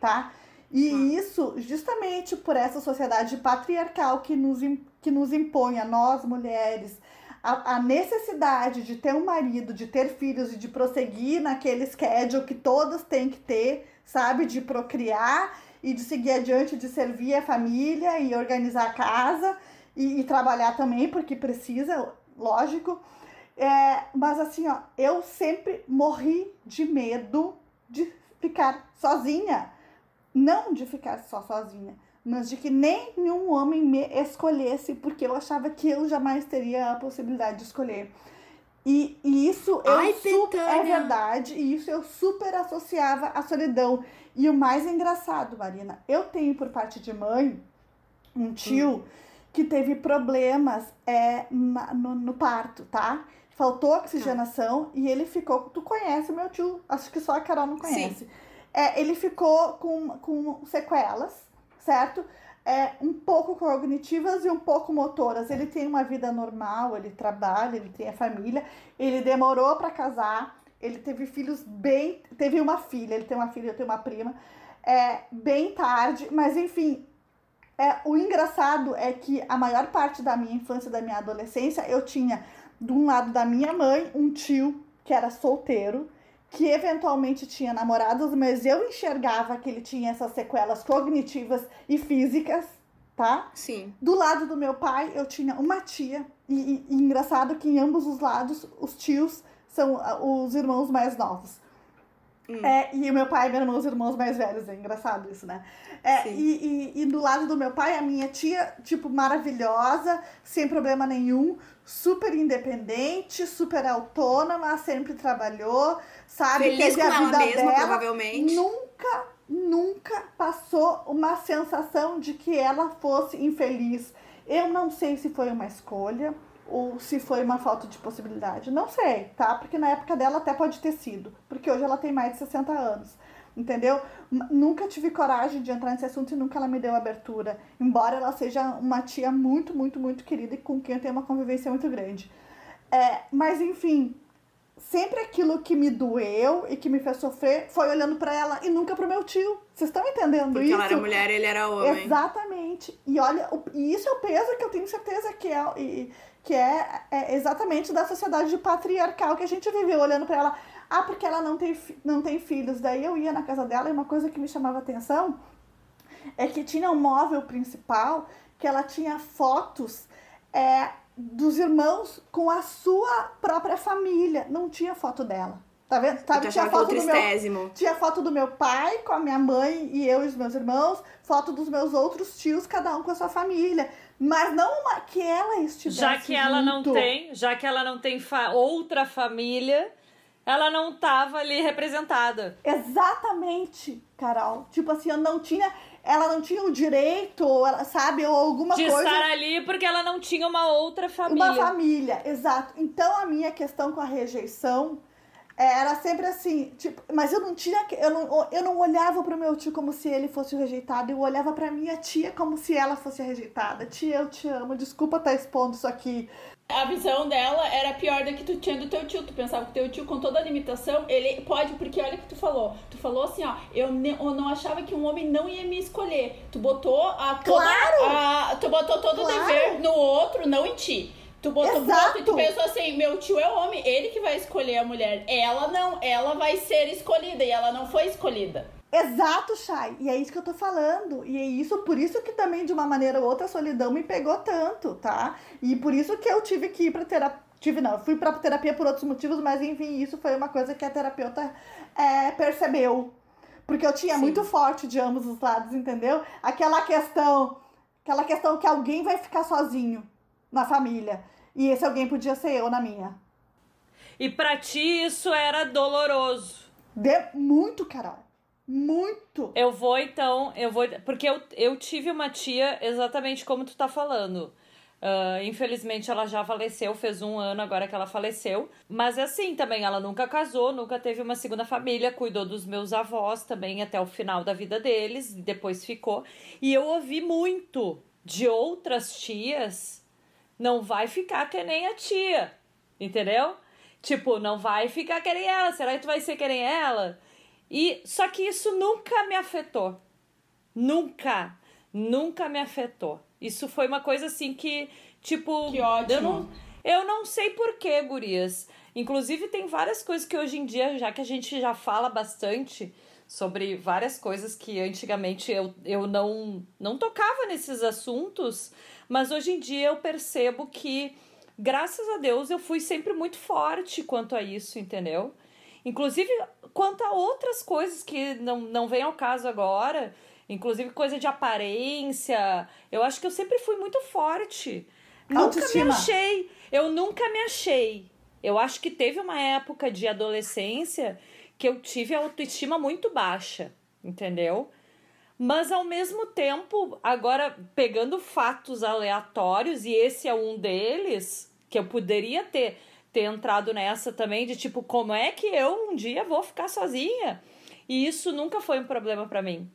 Speaker 2: tá? E isso justamente por essa sociedade patriarcal que nos, que nos impõe a nós mulheres a, a necessidade de ter um marido, de ter filhos e de prosseguir naquele schedule que todas têm que ter, sabe? De procriar e de seguir adiante, de servir a família e organizar a casa e, e trabalhar também, porque precisa, lógico. É, mas assim, ó, eu sempre morri de medo de ficar sozinha. Não de ficar só sozinha, mas de que nenhum homem me escolhesse, porque eu achava que eu jamais teria a possibilidade de escolher. E, e isso eu
Speaker 1: Ai,
Speaker 2: super, é verdade, e isso eu super associava à solidão. E o mais engraçado, Marina, eu tenho por parte de mãe um tio que teve problemas é, na- no, no parto, tá? Faltou oxigenação e ele ficou. Tu conhece meu tio, acho que só a Carol não conhece. É, ele ficou com, com sequelas, certo? É, um pouco cognitivas e um pouco motoras. Ele tem uma vida normal, ele trabalha, ele tem a família. Ele demorou para casar, ele teve filhos bem. Teve uma filha, ele tem uma filha, eu tenho uma prima. É, bem tarde, mas enfim. É, o engraçado é que a maior parte da minha infância, da minha adolescência, eu tinha, de um lado da minha mãe, um tio que era solteiro, que eventualmente tinha namorados, mas eu enxergava que ele tinha essas sequelas cognitivas e físicas, tá?
Speaker 1: Sim.
Speaker 2: Do lado do meu pai, eu tinha uma tia, e, e- e engraçado que em ambos os lados, os tios são ah, os irmãos mais novos.
Speaker 1: Hum.
Speaker 2: É, e o meu pai e meu irmão, os irmãos mais velhos, é engraçado isso, né? É, e, e, e do lado do meu pai, a minha tia, tipo, maravilhosa, sem problema nenhum, super independente, super autônoma, sempre trabalhou, sabe?
Speaker 1: Feliz
Speaker 2: Teve
Speaker 1: com
Speaker 2: a
Speaker 1: ela
Speaker 2: vida
Speaker 1: mesma,
Speaker 2: dela,
Speaker 1: provavelmente.
Speaker 2: nunca, nunca passou uma sensação de que ela fosse infeliz. Eu não sei se foi uma escolha ou se foi uma falta de possibilidade. Não sei, tá? Porque na época dela até pode ter sido. Porque hoje ela tem mais de 60 anos. Entendeu? Nunca tive coragem de entrar nesse assunto e nunca ela me deu abertura. Embora ela seja uma tia muito, muito, muito querida e com quem eu tenho uma convivência muito grande. É, mas enfim, sempre aquilo que me doeu e que me fez sofrer foi olhando pra ela e nunca pro meu tio. Vocês estão entendendo
Speaker 1: Porque
Speaker 2: isso?
Speaker 1: ela era mulher e ele era homem.
Speaker 2: Exatamente. E olha, e isso é o peso que eu tenho certeza que é, e- que é, é exatamente da sociedade patriarcal que a gente viveu, olhando pra ela. Ah, porque ela não tem, não tem filhos. Daí eu ia na casa dela e uma coisa que me chamava atenção é que tinha um móvel principal que ela tinha fotos é, dos irmãos com a sua própria família. Não tinha foto dela. Tá vendo? Sabe, tinha foto do meu
Speaker 1: tristésimo.
Speaker 2: tinha foto do meu pai com a minha mãe e eu e os meus irmãos, foto dos meus outros tios, cada um com a sua família. Mas não uma que ela estivesse
Speaker 3: Já que ela não tem, já que ela não tem fa- outra família, ela não tava ali representada.
Speaker 2: Exatamente, Carol. Tipo assim, eu não tinha. Ela não tinha o direito, ela, sabe, ou alguma
Speaker 3: de
Speaker 2: coisa.
Speaker 3: estar ali porque ela não tinha uma outra família.
Speaker 2: Uma família, exato. Então a minha questão com a rejeição era sempre assim, tipo, mas eu não tinha, eu não, eu não olhava pro meu tio como se ele fosse o rejeitado, eu olhava pra minha tia como se ela fosse a rejeitada. Tia, eu te amo, desculpa estar expondo isso aqui.
Speaker 4: A visão dela era pior da que tu tinha do teu tio. Tu pensava que teu tio, com toda a limitação, ele pode, porque olha o que tu falou. Tu falou assim, ó, eu, ne- eu não achava que um homem não ia me escolher. Tu botou a toda,
Speaker 2: Claro!
Speaker 4: a- tu botou todo o
Speaker 2: Claro!
Speaker 4: dever no outro, não em ti. Tu botou
Speaker 2: Exato!
Speaker 4: outro e tu pensou assim, meu tio é homem, ele que vai escolher a mulher. Ela não, ela vai ser escolhida e ela não foi escolhida.
Speaker 2: Exato, Chay. E é isso que eu tô falando. E é isso, por isso que também, de uma maneira ou outra, a solidão me pegou tanto, tá? E por isso que eu tive que ir pra terapia. Tive não, fui pra terapia por outros motivos, mas enfim, isso foi uma coisa que a terapeuta é, percebeu. Porque eu tinha
Speaker 1: Sim.
Speaker 2: muito forte de ambos os lados, entendeu? Aquela questão Aquela questão que alguém vai ficar sozinho na família. E esse alguém podia ser eu na minha.
Speaker 3: E pra ti isso era doloroso.
Speaker 2: De muito, Carol. Muito.
Speaker 3: Eu vou então, eu vou. Porque eu, eu tive uma tia exatamente como tu tá falando. Uh, infelizmente ela já faleceu, fez um ano agora que ela faleceu. Mas assim também, ela nunca casou, nunca teve uma segunda família, cuidou dos meus avós também até o final da vida deles, depois ficou. E eu ouvi muito de outras tias, não vai ficar que nem a tia, entendeu? Tipo, não vai ficar que nem ela, será que tu vai ser que nem ela? E só que isso nunca me afetou. Nunca, nunca me afetou. Isso foi uma coisa assim que, tipo.
Speaker 4: Que ótimo.
Speaker 3: Eu não, eu não sei porquê, gurias. Inclusive, tem várias coisas que hoje em dia, já que a gente já fala bastante sobre várias coisas que antigamente eu, eu não, não tocava nesses assuntos, mas hoje em dia eu percebo que, graças a Deus, eu fui sempre muito forte quanto a isso, entendeu? Inclusive, quanto a outras coisas que não, não vem ao caso agora, Inclusive coisa de aparência. Eu acho que eu sempre fui muito forte.
Speaker 2: Autoestima.
Speaker 3: Nunca me achei. Eu nunca me achei. Eu acho que teve uma época de adolescência que eu tive a autoestima muito baixa, entendeu? Mas ao mesmo tempo, agora pegando fatos aleatórios, e esse é um deles, que eu poderia ter, ter entrado nessa também, de tipo, como é que eu um dia vou ficar sozinha? E isso nunca foi um problema para mim.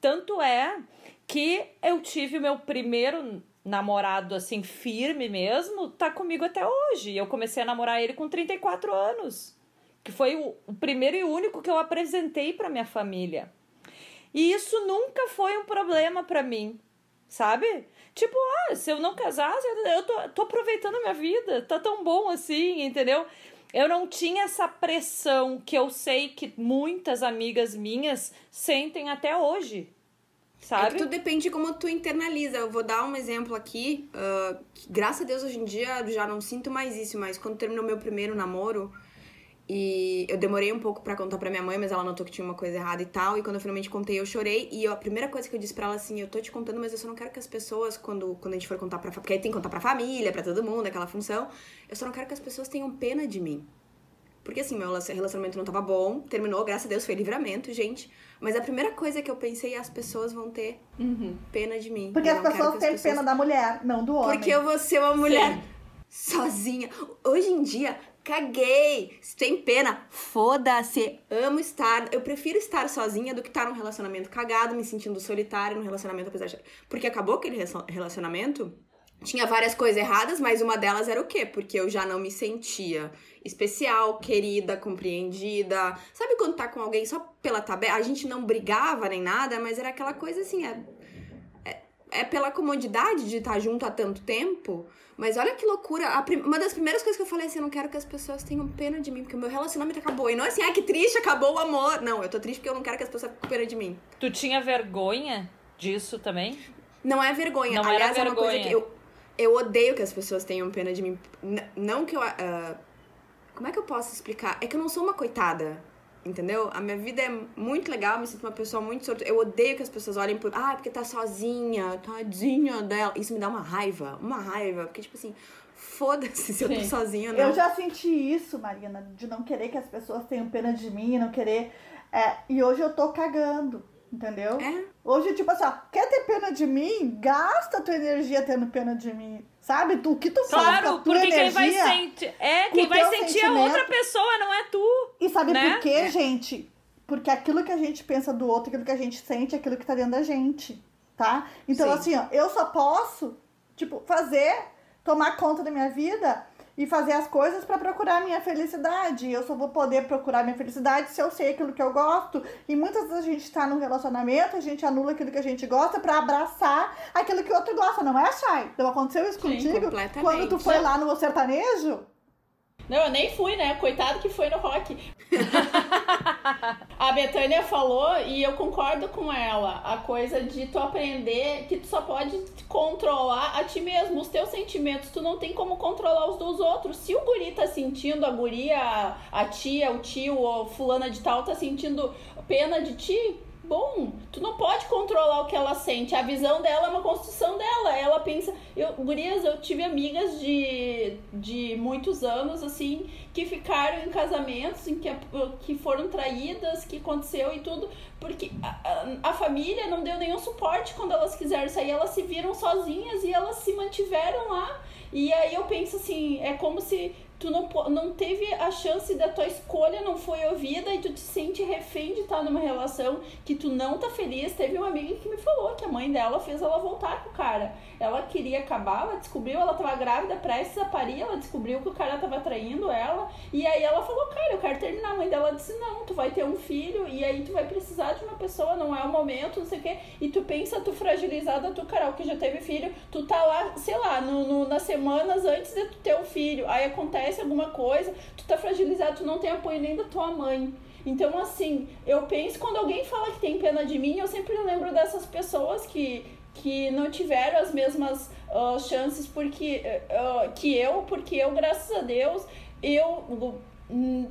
Speaker 3: Tanto é que eu tive o meu primeiro namorado assim firme mesmo, tá comigo até hoje. Eu comecei a namorar ele com 34 anos, que foi o, o primeiro e único que eu apresentei para minha família. E isso nunca foi um problema para mim, sabe? Tipo, ah, se eu não casasse, eu tô, tô aproveitando a minha vida, tá tão bom assim, entendeu? Eu não tinha essa pressão que eu sei que muitas amigas minhas sentem até hoje. Sabe?
Speaker 1: É que tudo depende de como tu internaliza. Eu vou dar um exemplo aqui. Uh, que, graças a Deus, hoje em dia, já não sinto mais isso. Mas quando terminou meu primeiro namoro, e eu demorei um pouco para contar pra minha mãe, mas ela notou que tinha uma coisa errada e tal. E quando eu finalmente contei, eu chorei. E eu, a primeira coisa que eu disse pra ela assim: eu tô te contando, mas eu só não quero que as pessoas, quando, quando a gente for contar pra. Porque aí tem que contar pra família, pra todo mundo, aquela função. Eu só não quero que as pessoas tenham pena de mim. Porque assim, meu relacionamento não tava bom, terminou, graças a Deus, foi livramento, gente. Mas a primeira coisa que eu pensei é as pessoas vão ter
Speaker 4: uhum.
Speaker 1: pena de mim.
Speaker 2: Porque as pessoas têm pessoas... pena da mulher, não do homem.
Speaker 1: Porque eu vou ser uma mulher Sim. sozinha. Hoje em dia, caguei. Tem pena, foda-se. Amo estar. Eu prefiro estar sozinha do que estar num relacionamento cagado, me sentindo solitária num relacionamento, apesar de. Porque acabou aquele relacionamento. Tinha várias coisas erradas, mas uma delas era o quê? Porque eu já não me sentia especial, querida, compreendida. Sabe quando tá com alguém só pela tabela? A gente não brigava nem nada, mas era aquela coisa assim, é, é, pela comodidade de estar junto há tanto tempo. Mas olha que loucura. Prim... uma das primeiras coisas que eu falei assim, eu não quero que as pessoas tenham pena de mim, porque o meu relacionamento acabou. E não é assim, ah, que triste, acabou o amor. Não, eu tô triste porque eu não quero que as pessoas tenham pena de mim.
Speaker 3: Tu tinha vergonha disso também?
Speaker 1: Não é vergonha.
Speaker 3: Não
Speaker 1: Aliás,
Speaker 3: era
Speaker 1: vergonha. é uma coisa que eu, eu odeio que as pessoas tenham pena de mim. N não que eu. Uh, como é que eu posso explicar? É que eu não sou uma coitada. Entendeu? A minha vida é muito legal, me sinto uma pessoa muito sorte. Eu odeio que as pessoas olhem por. Ah, porque tá sozinha, tadinha dela. Isso me dá uma raiva, uma raiva. Porque, tipo assim, foda-se se eu tô sozinha não.
Speaker 2: Eu já senti isso, Marina, de não querer que as pessoas tenham pena de mim, não querer. É, e hoje eu tô cagando. Entendeu?
Speaker 1: É.
Speaker 2: Hoje, tipo assim, ó, quer ter pena de mim? Gasta tua energia tendo pena de mim. Sabe? Tu, o que tu
Speaker 3: claro,
Speaker 2: faz tua
Speaker 3: porque
Speaker 2: energia,
Speaker 3: quem vai sentir. É, quem vai sentir é outra pessoa, não é tu.
Speaker 2: E sabe
Speaker 3: né?
Speaker 2: por quê, é. gente? Porque aquilo que a gente pensa do outro, aquilo que a gente sente, é aquilo que tá dentro da gente. Tá? Então, Sim. assim, ó, eu só posso, tipo, fazer, tomar conta da minha vida e fazer as coisas para procurar minha felicidade. Eu só vou poder procurar minha felicidade se eu sei aquilo que eu gosto. E muitas vezes a gente tá num relacionamento, a gente anula aquilo que a gente gosta para abraçar aquilo que o outro gosta, não é, Chay? Então aconteceu isso Sim, contigo quando tu foi lá no sertanejo?
Speaker 4: Não, eu nem fui, né? Coitado que foi no rock. a Betânia falou e eu concordo com ela. A coisa de tu aprender que tu só pode controlar a ti mesmo, os teus sentimentos. Tu não tem como controlar os dos outros. Se o guri tá sentindo, a guria, a tia, o tio, ou fulana de tal tá sentindo pena de ti, bom. Tu não pode controlar o que ela sente. A visão dela é uma construção dela. Ela pensa. Eu, gurias, eu tive amigas de, de muitos anos, assim, que ficaram em casamentos em que, que foram traídas, que aconteceu e tudo, porque a, a, a família não deu nenhum suporte quando elas quiseram sair. Elas se viram sozinhas e elas se mantiveram lá. E aí eu penso assim, é como se tu não, não teve a chance da tua escolha não foi ouvida e tu te sente refém de estar numa relação que tu não tá feliz. Teve uma amiga que me falou que a mãe dela fez ela voltar com o cara. Ela queria acabar, ela descobriu, ela tava grávida, prestes a parir, ela descobriu que o cara tava traindo ela. E aí ela falou, cara, eu quero terminar. A mãe dela disse, não, tu vai ter um filho e aí tu vai precisar de uma pessoa, não é o momento, não sei o quê. E tu pensa, tu fragilizada, tu, Carol, que já teve filho, tu tá lá, sei lá, no, no nas semanas antes de tu ter um filho. Aí acontece alguma coisa, tu tá fragilizado, tu não tem apoio nem da tua mãe. Então, assim, eu penso, quando alguém fala que tem pena de mim, eu sempre lembro dessas pessoas que que não tiveram as mesmas uh, chances porque uh, que eu, porque eu, graças a Deus, eu uh,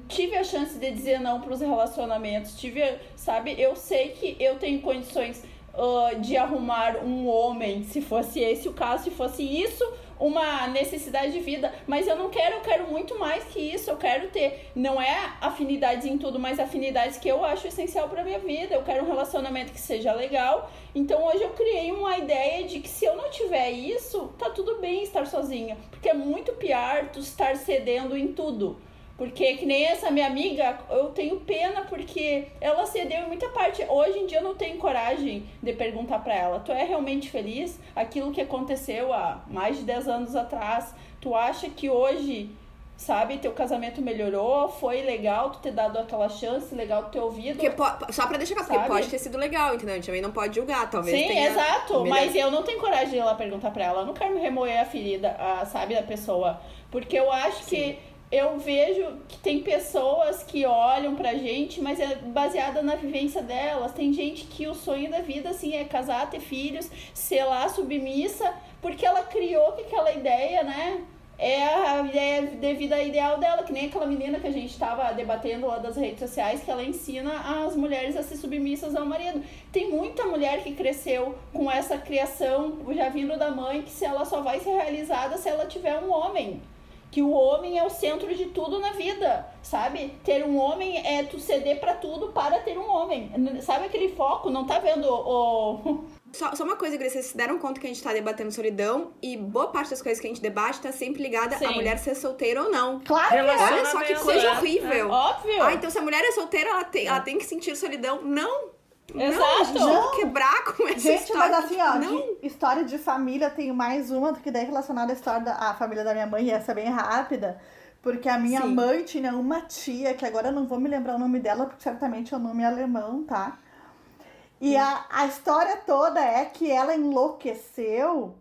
Speaker 4: tive a chance de dizer não para os relacionamentos. Tive, sabe, eu sei que eu tenho condições de arrumar um homem, se fosse esse o caso, se fosse isso uma necessidade de vida, mas eu não quero, eu quero muito mais que isso, eu quero ter, não é afinidades em tudo, mas afinidades que eu acho essencial para minha vida. Eu quero um relacionamento que seja legal. Então hoje eu criei uma ideia de que se eu não tiver isso, tá tudo bem estar sozinha, porque é muito pior tu estar cedendo em tudo. Porque que nem essa minha amiga, eu tenho pena porque ela cedeu em muita parte. Hoje em dia eu não tenho coragem de perguntar para ela: "Tu é realmente feliz? Aquilo que aconteceu há mais de 10 anos atrás, tu acha que hoje sabe, teu casamento melhorou, foi legal tu ter dado aquela chance, legal tu ter ouvido.
Speaker 1: Porque só pra deixar claro, porque pode ter sido legal, entendeu? A gente também não pode julgar, talvez
Speaker 4: Sim,
Speaker 1: tenha...
Speaker 4: exato, mas eu não tenho coragem de ir lá perguntar pra ela, eu não quero me remoer a ferida, a, sabe, da pessoa, porque eu acho Sim. que eu vejo que tem pessoas que olham pra gente, mas é baseada na vivência delas. Tem gente que o sonho da vida, assim, é casar, ter filhos, ser lá submissa, porque ela criou que aquela ideia, né? É a ideia de vida ideal dela, que nem aquela menina que a gente estava debatendo lá das redes sociais, que ela ensina as mulheres a ser submissas ao marido. Tem muita mulher que cresceu com essa criação, já vindo da mãe, que se ela só vai ser realizada se ela tiver um homem que o homem é o centro de tudo na vida, sabe? Ter um homem é tu ceder para tudo para ter um homem. Sabe aquele foco? Não tá vendo o.
Speaker 1: Só, só uma coisa, Grace, vocês se deram conta que a gente tá debatendo solidão e boa parte das coisas que a gente debate tá sempre ligada Sim. a mulher ser solteira ou não.
Speaker 2: Claro que
Speaker 1: é. Olha só que coisa horrível.
Speaker 4: É. Óbvio.
Speaker 1: Ah, então se a mulher é solteira, ela tem, ela tem que sentir solidão. Não!
Speaker 4: Exato.
Speaker 1: Não, não. quebrar com essa
Speaker 2: gente,
Speaker 1: história.
Speaker 2: mas assim, ó, não. de história de família, tenho mais uma que daí relacionada à história da família da minha mãe, e essa é bem rápida. Porque a minha Sim. mãe tinha uma tia, que agora eu não vou me lembrar o nome dela, porque certamente é o um nome alemão, tá? E a, a história toda é que ela enlouqueceu,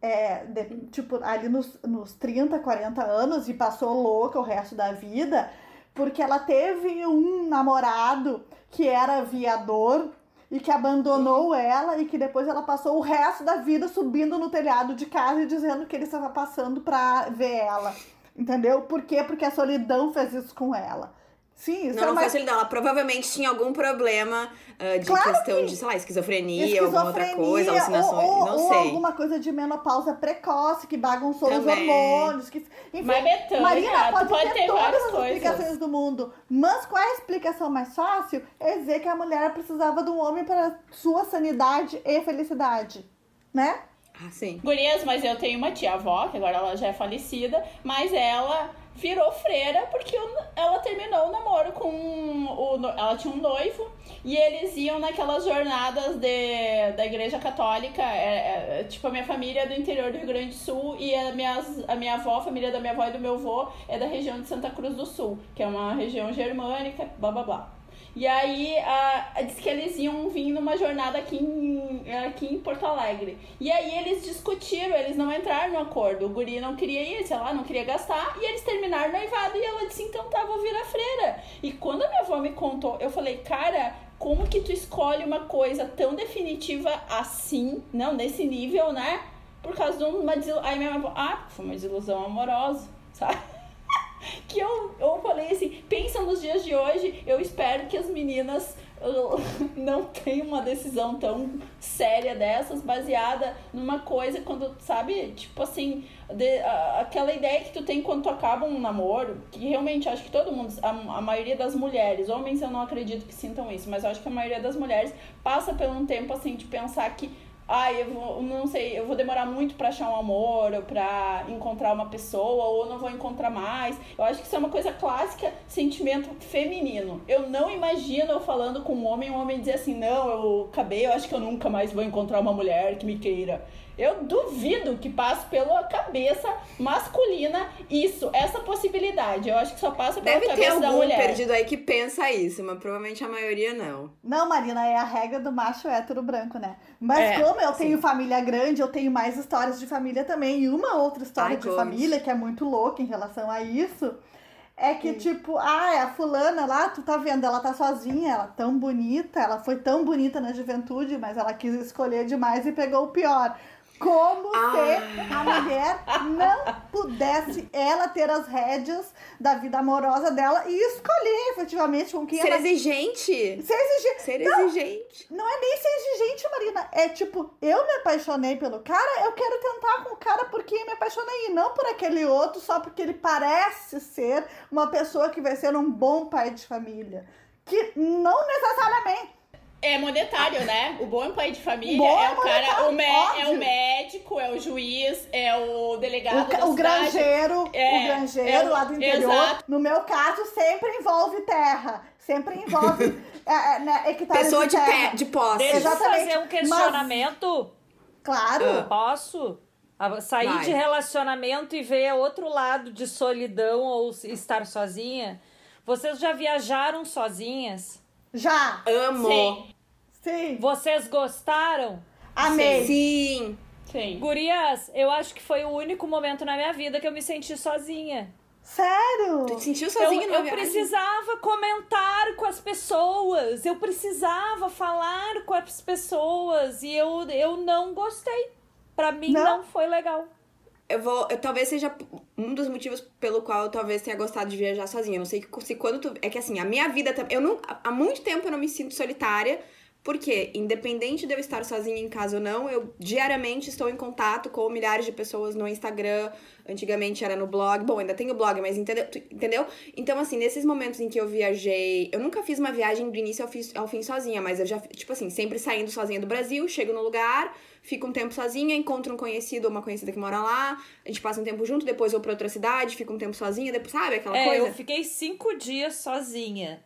Speaker 2: é, de, tipo, ali nos, nos 30, 40 anos e passou louca o resto da vida, porque ela teve um namorado que era viador e que abandonou ela e que depois ela passou o resto da vida subindo no telhado de casa e dizendo que ele estava passando para ver ela. Entendeu? Por quê? Porque a solidão fez isso com ela. Sim, isso
Speaker 1: não,
Speaker 2: é
Speaker 1: não
Speaker 2: mais...
Speaker 1: foi solidão. Ela provavelmente tinha algum problema uh, de claro questão que... de, sei lá, esquizofrenia, esquizofrenia alguma outra coisa, alucinações,
Speaker 2: ou, ou,
Speaker 1: não
Speaker 2: ou
Speaker 1: sei.
Speaker 2: alguma coisa de menopausa precoce que bagunçou Também. os hormônios. Que...
Speaker 4: Enfim, Mas Betânia,
Speaker 2: Marina pode,
Speaker 4: pode
Speaker 2: ter,
Speaker 4: ter
Speaker 2: todas as
Speaker 4: coisas.
Speaker 2: explicações do mundo. Mas qual é a explicação mais fácil? É dizer que a mulher precisava de um homem para sua sanidade e felicidade. Né?
Speaker 1: Ah, sim.
Speaker 4: Gurias, mas eu tenho uma tia-avó, que agora ela já é falecida, mas ela virou freira porque ela terminou o namoro com o. Ela tinha um noivo e eles iam naquelas jornadas de, da igreja católica. É, é, tipo, a minha família é do interior do Rio Grande do Sul e a minha, a minha avó, a família da minha avó e do meu avô é da região de Santa Cruz do Sul, que é uma região germânica, blá blá blá. E aí, uh, disse que eles iam vir numa jornada aqui em, aqui em Porto Alegre. E aí eles discutiram, eles não entraram no acordo. O guri não queria ir, sei lá, não queria gastar. E eles terminaram noivado e ela disse, então tá, vou virar freira. E quando a minha avó me contou, eu falei, cara, como que tu escolhe uma coisa tão definitiva assim, não, nesse nível, né? Por causa de uma desilusão. Aí minha avó, ah, foi uma desilusão amorosa, sabe? Que eu, eu falei assim, pensa nos dias de hoje, eu espero que as meninas não tem uma decisão tão séria dessas baseada numa coisa quando, sabe, tipo assim, de, aquela ideia que tu tem quando tu acaba um namoro, que realmente acho que todo mundo, a, a maioria das mulheres, homens eu não acredito que sintam isso, mas acho que a maioria das mulheres passa por um tempo assim de pensar que ai, eu vou, não sei, eu vou demorar muito para achar um amor, ou pra encontrar uma pessoa, ou não vou encontrar mais. Eu acho que isso é uma coisa clássica, sentimento feminino. Eu não imagino eu falando com um homem, um homem dizer assim, não, eu acabei, eu acho que eu nunca mais vou encontrar uma mulher que me queira. Eu duvido que passe pela cabeça masculina isso, essa possibilidade. Eu acho que só passa pela
Speaker 1: Deve
Speaker 4: cabeça
Speaker 1: ter
Speaker 4: da
Speaker 1: algum
Speaker 4: mulher.
Speaker 1: perdido aí que pensa isso, mas provavelmente a maioria não.
Speaker 2: Não, Marina, é a regra do macho hétero branco, né? Mas
Speaker 4: É,
Speaker 2: como eu
Speaker 1: sim.
Speaker 2: tenho família grande, eu tenho mais histórias de família também. E uma outra história
Speaker 1: Ai,
Speaker 2: de família que é muito louca em relação a isso é que,
Speaker 1: Hum.
Speaker 2: tipo, ah, é a fulana lá, tu tá vendo, ela tá sozinha, ela tão bonita, ela foi tão bonita na juventude, mas ela quis escolher demais e pegou o pior. Como
Speaker 1: Ah.
Speaker 2: se a mulher não pudesse ela ter as rédeas da vida amorosa dela e escolher efetivamente com quem
Speaker 1: Ser
Speaker 2: ela
Speaker 1: exigente.
Speaker 2: ser exigente.
Speaker 1: Ser exigente.
Speaker 2: Não é nem ser exigente, Marina. É tipo, eu me apaixonei pelo cara, eu quero tentar com o cara porque me apaixonei. E não por aquele outro, só porque ele parece ser uma pessoa que vai ser um bom pai de família. Que não necessariamente.
Speaker 4: É monetário, né? O bom pai de família
Speaker 2: Bom
Speaker 4: é o cara, o mé- é o médico, é o juiz, é o delegado
Speaker 2: O, o granjeiro,
Speaker 4: É,
Speaker 2: o granjeiro
Speaker 4: é o-
Speaker 2: lá do interior,
Speaker 4: exato.
Speaker 2: no meu caso, sempre envolve terra. Sempre envolve é, é, né, hectares
Speaker 1: Pessoa
Speaker 2: de
Speaker 1: de,
Speaker 2: terra.
Speaker 1: pé, de posse.
Speaker 3: Deixa eu
Speaker 2: Exatamente,
Speaker 3: fazer um questionamento.
Speaker 2: Claro.
Speaker 1: Ah.
Speaker 3: Posso? Sair
Speaker 1: Vai.
Speaker 3: de relacionamento e ver outro lado de solidão ou estar sozinha? Vocês já viajaram sozinhas?
Speaker 2: Já.
Speaker 1: Amo.
Speaker 4: Sim,
Speaker 2: Sim.
Speaker 3: Vocês gostaram?
Speaker 2: Amei.
Speaker 1: Sim.
Speaker 4: sim.
Speaker 3: Gurias, eu acho que foi o único momento na minha vida que eu me senti sozinha.
Speaker 2: Sério?
Speaker 1: Tu te sentiu
Speaker 3: Eu,
Speaker 1: sozinha
Speaker 3: eu
Speaker 1: viagem?
Speaker 3: precisava comentar com as pessoas, eu precisava falar com as pessoas e eu, eu não gostei. Pra mim
Speaker 2: Não?
Speaker 3: não, foi legal.
Speaker 1: Eu vou. Eu, talvez seja um dos motivos pelo qual eu talvez tenha gostado de viajar sozinha. Eu não sei se quando tu. É que assim, a minha vida. Eu não. Há muito tempo eu não me sinto solitária. Porque, independente de eu estar sozinha em casa ou não, eu diariamente estou em contato com milhares de pessoas no Instagram. Antigamente era no blog. Bom, ainda tenho blog, mas entendeu? entendeu? Então, assim, nesses momentos em que eu viajei. Eu nunca fiz uma viagem do início ao, fi- ao fim sozinha, mas eu já, tipo assim, sempre saindo sozinha do Brasil, chego no lugar, fico um tempo sozinha, encontro um conhecido ou uma conhecida que mora lá, a gente passa um tempo junto, depois vou pra outra cidade, fico um tempo sozinha, depois, sabe aquela
Speaker 3: é,
Speaker 1: coisa?
Speaker 3: eu fiquei cinco dias sozinha.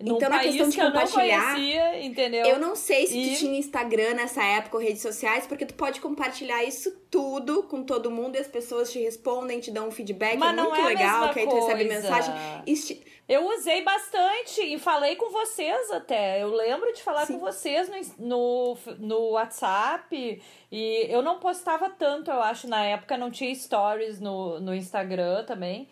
Speaker 3: Num
Speaker 1: Então, na questão de
Speaker 3: que eu não
Speaker 1: compartilhar,
Speaker 3: conhecia, entendeu?
Speaker 1: Eu não sei se
Speaker 3: E-
Speaker 1: tu tinha Instagram nessa época ou redes sociais, porque tu pode compartilhar isso tudo com todo mundo e as pessoas te respondem, te dão um feedback,
Speaker 3: Mas
Speaker 1: é
Speaker 3: não
Speaker 1: muito
Speaker 3: é
Speaker 1: legal, que aí tu recebe mensagem. Esti-
Speaker 3: Eu usei bastante e falei com vocês até. Eu lembro de falar
Speaker 1: Sim.
Speaker 3: com vocês no, no, no WhatsApp. E eu não postava tanto, eu acho, na época. Não tinha stories no, no Instagram também.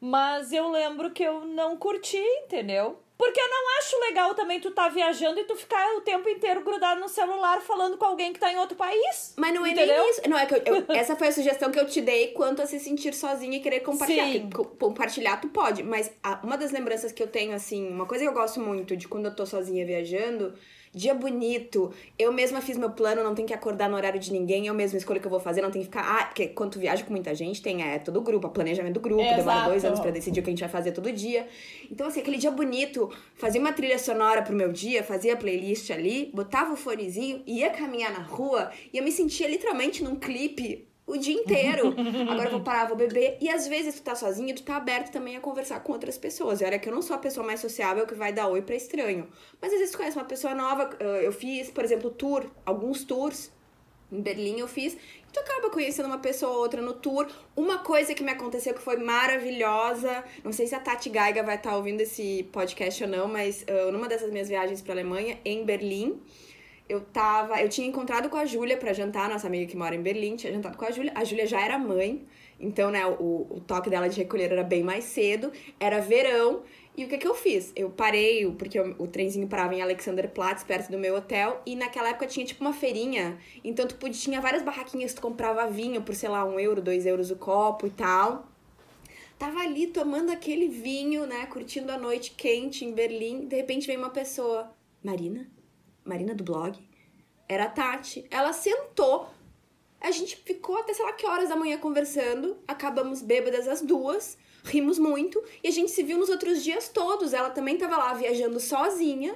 Speaker 3: Mas eu lembro que eu não curti, entendeu? Porque eu não acho legal também tu tá viajando e tu ficar o tempo inteiro grudado no celular falando com alguém que tá em outro país.
Speaker 1: Mas não é
Speaker 3: Entendeu?
Speaker 1: nem isso. Não, é que eu- eu- essa foi a sugestão que eu te dei quanto a se sentir sozinha e querer compartilhar. Co- compartilhar tu pode, mas a- uma das lembranças que eu tenho, assim, uma coisa que eu gosto muito de quando eu tô sozinha viajando, dia bonito, eu mesma fiz meu plano, não tem que acordar no horário de ninguém, eu mesma escolho o que eu vou fazer, não tem que ficar. Ah, porque quando tu viaja com muita gente, tem é, todo o grupo, planejamento do grupo, demora
Speaker 4: Exato.
Speaker 1: dois anos pra decidir o que a gente vai fazer todo dia. Então, assim, aquele dia bonito, fazia uma trilha sonora pro meu dia, fazia a playlist ali, botava o fonezinho, ia caminhar na rua e eu me sentia literalmente num clipe o dia inteiro. Agora eu vou parar, vou beber. E às vezes tu tá sozinho, tu tá aberto também a conversar com outras pessoas. E olha que eu não sou a pessoa mais sociável que vai dar oi pra estranho. Mas às vezes tu conhece uma pessoa nova. eh, Eu fiz, por exemplo, tour, alguns tours. Em Berlim eu fiz. E tu acaba conhecendo uma pessoa ou outra no tour. Uma coisa que me aconteceu que foi maravilhosa. Não sei se a Tati Gaiga vai estar ouvindo esse podcast ou não, mas eh, numa dessas minhas viagens pra Alemanha, em Berlim, eu tava. Eu tinha encontrado com a Júlia pra jantar, nossa amiga que mora em Berlim, tinha jantado com a Júlia. A Júlia já era mãe, então, né, o, o toque dela de recolher era bem mais cedo, era verão. E o que que eu fiz? Eu parei, porque o, o trenzinho parava em Alexanderplatz, perto do meu hotel, e naquela época tinha tipo uma feirinha. Então tu podia, tinha várias barraquinhas, tu comprava vinho por, sei lá, um euro, dois euros o copo e tal. Tava ali tomando aquele vinho, né, curtindo a noite quente em Berlim, de repente vem uma pessoa Marina? Marina do blog? Era a Tati. Ela sentou. A gente ficou até sei lá que horas da manhã conversando. Acabamos bêbadas as duas. Rimos muito. E a gente se viu nos outros dias todos. Ela também tava lá viajando sozinha.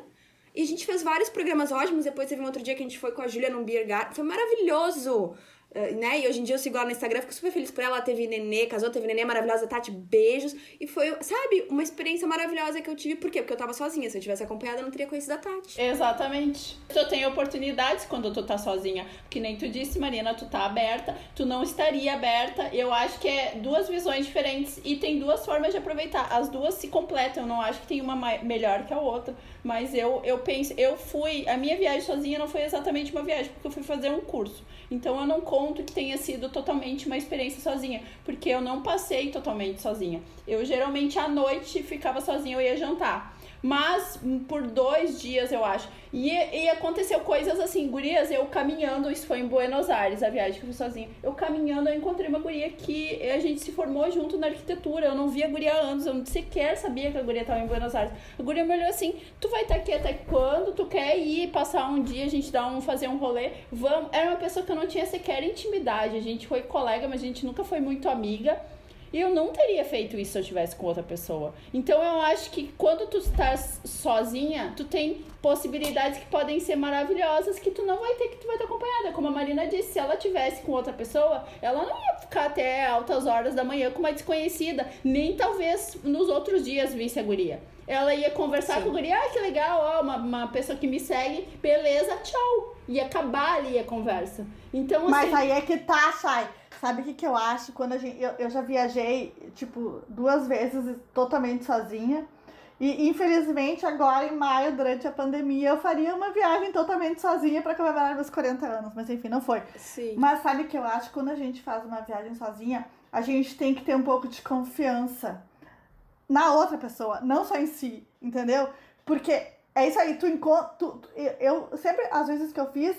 Speaker 1: E a gente fez vários programas ótimos. Depois teve um outro dia que a gente foi com a Júlia num beer garden. Foi maravilhoso. Uh, né? E hoje em dia eu sigo ela no Instagram, fico super feliz por ela. Ela teve nenê, casou, teve nenê maravilhosa, Tati, beijos. E foi, sabe, uma experiência maravilhosa que eu tive. Por quê? Porque eu tava sozinha. Se eu tivesse acompanhada, eu não teria conhecido a Tati.
Speaker 4: Exatamente. Tu tem oportunidades quando tu tá sozinha. Que nem tu disse, Marina, tu tá aberta, tu não estaria aberta. Eu acho que é duas visões diferentes e tem duas formas de aproveitar. As duas se completam, eu não acho que tem uma melhor que a outra. Mas eu, eu penso, eu fui. A minha viagem sozinha não foi exatamente uma viagem, porque eu fui fazer um curso. Então eu não conto que tenha sido totalmente uma experiência sozinha, porque eu não passei totalmente sozinha. Eu geralmente à noite ficava sozinha, eu ia jantar. Mas hum, por dois dias, eu acho. E, e aconteceu coisas assim, gurias, eu caminhando, isso foi em Buenos Aires, a viagem que eu fui sozinha. Eu caminhando, eu encontrei uma guria que a gente se formou junto na arquitetura. Eu não via a guria há anos, eu sequer sabia que a guria estava em Buenos Aires. A guria me olhou assim: tu vai estar aqui até quando? Tu quer ir passar um dia, a gente dar um, fazer um rolê? Vamos. Era uma pessoa que eu não tinha sequer intimidade. A gente foi colega, mas a gente nunca foi muito amiga. Eu não teria feito isso se eu estivesse com outra pessoa. Então eu acho que quando tu estás sozinha, tu tem possibilidades que podem ser maravilhosas que tu não vai ter, que tu vai estar acompanhada. Como a Marina disse, se ela tivesse com outra pessoa, ela não ia ficar até altas horas da manhã com uma desconhecida. Nem talvez nos outros dias visse a guria. Ela ia conversar Sim. com a guria, ah, que legal, ó, uma, uma pessoa que me segue, beleza, tchau. Ia acabar ali a conversa. Então, assim,
Speaker 2: Mas aí é que tá, Chay Sabe o que, que eu acho? Quando a gente. Eu, eu já viajei, tipo, duas vezes totalmente sozinha. E infelizmente, agora em maio, durante a pandemia, eu faria uma viagem totalmente sozinha para comemorar meus 40 anos. Mas enfim, não foi.
Speaker 1: Sim.
Speaker 2: Mas sabe o que eu acho? Quando a gente faz uma viagem sozinha, a gente tem que ter um pouco de confiança na outra pessoa, não só em si, entendeu? Porque é isso aí, tu encontra. eu sempre, às vezes que eu fiz,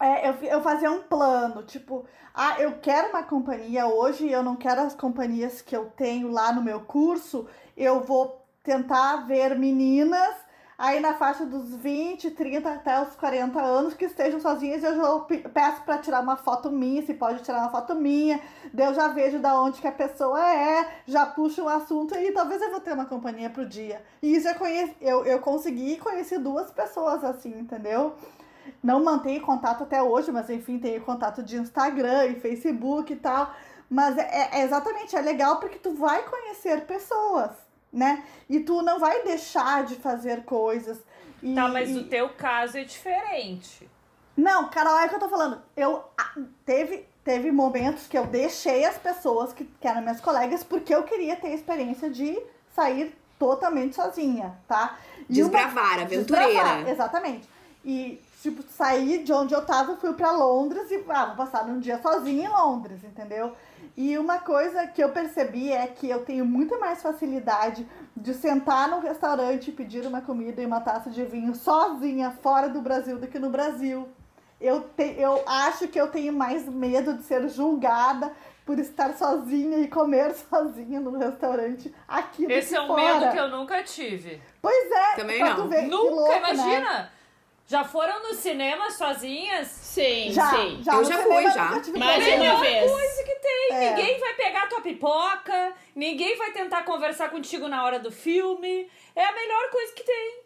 Speaker 2: é, eu, eu fazia um plano, tipo, ah, eu quero uma companhia hoje, eu não quero as companhias que eu tenho lá no meu curso, eu vou tentar ver meninas aí na faixa dos 20, 30 até os 40 anos que estejam sozinhas, eu já peço para tirar uma foto minha, se pode tirar uma foto minha, daí eu já vejo da onde que a pessoa é, já puxo o assunto e talvez eu vou ter uma companhia pro dia. E isso eu conheci, eu, eu consegui conhecer duas pessoas assim, entendeu? Não mantenho contato até hoje, mas enfim, tenho contato de Instagram e Facebook e tal. Mas é, é exatamente, é legal porque tu vai conhecer pessoas, né? E tu não vai deixar de fazer coisas. E,
Speaker 3: tá, mas
Speaker 2: e...
Speaker 3: o teu caso é diferente.
Speaker 2: Não, Carol, é o que eu tô falando. Eu teve, teve momentos que eu deixei as pessoas que, que eram minhas colegas porque eu queria ter a experiência de sair totalmente sozinha, tá?
Speaker 1: E Desbravar, uma... aventureira. Desbravar,
Speaker 2: exatamente. E tipo, saí de onde eu tava, fui para Londres e ah, vou passar um dia sozinha em Londres, entendeu? E uma coisa que eu percebi é que eu tenho muito mais facilidade de sentar num restaurante e pedir uma comida e uma taça de vinho sozinha fora do Brasil do que no Brasil. Eu, te, eu acho que eu tenho mais medo de ser julgada por estar sozinha e comer sozinha no restaurante aqui
Speaker 3: Esse é um
Speaker 2: fora.
Speaker 3: medo que eu nunca tive.
Speaker 2: Pois é.
Speaker 1: Também não.
Speaker 2: Ver,
Speaker 3: nunca,
Speaker 2: louco, né?
Speaker 3: imagina.
Speaker 2: Né?
Speaker 3: Já foram no cinema sozinhas?
Speaker 4: Sim,
Speaker 2: já,
Speaker 4: sim.
Speaker 2: Já,
Speaker 1: eu já fui, já.
Speaker 4: Mais uma vez.
Speaker 3: É. Ninguém vai pegar tua pipoca, ninguém vai tentar conversar contigo na hora do filme. É a melhor coisa que tem.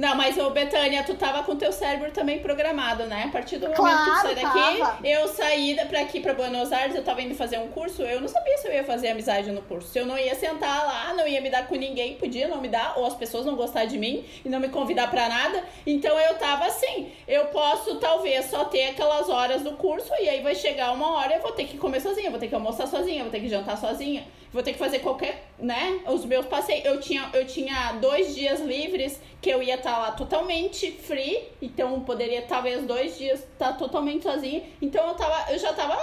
Speaker 4: Não, mas ô Betânia, tu tava com teu cérebro também programado, né? A partir do momento
Speaker 2: claro,
Speaker 4: que tu sai daqui,
Speaker 2: tava.
Speaker 4: eu saí pra aqui pra Buenos Aires, eu tava indo fazer um curso, eu não sabia se eu ia fazer amizade no curso. Se eu não ia sentar lá, não ia me dar com ninguém, podia não me dar, ou as pessoas não gostar de mim e não me convidar pra nada. Então eu tava assim, eu posso talvez só ter aquelas horas do curso e aí vai chegar uma hora eu vou ter que comer sozinha, vou ter que almoçar sozinha, vou ter que jantar sozinha vou ter que fazer qualquer, né? Os meus passeios. Eu tinha, eu tinha dois dias livres que eu ia estar tá lá totalmente free, então poderia talvez dois dias estar tá totalmente sozinha. Então eu tava, eu já tava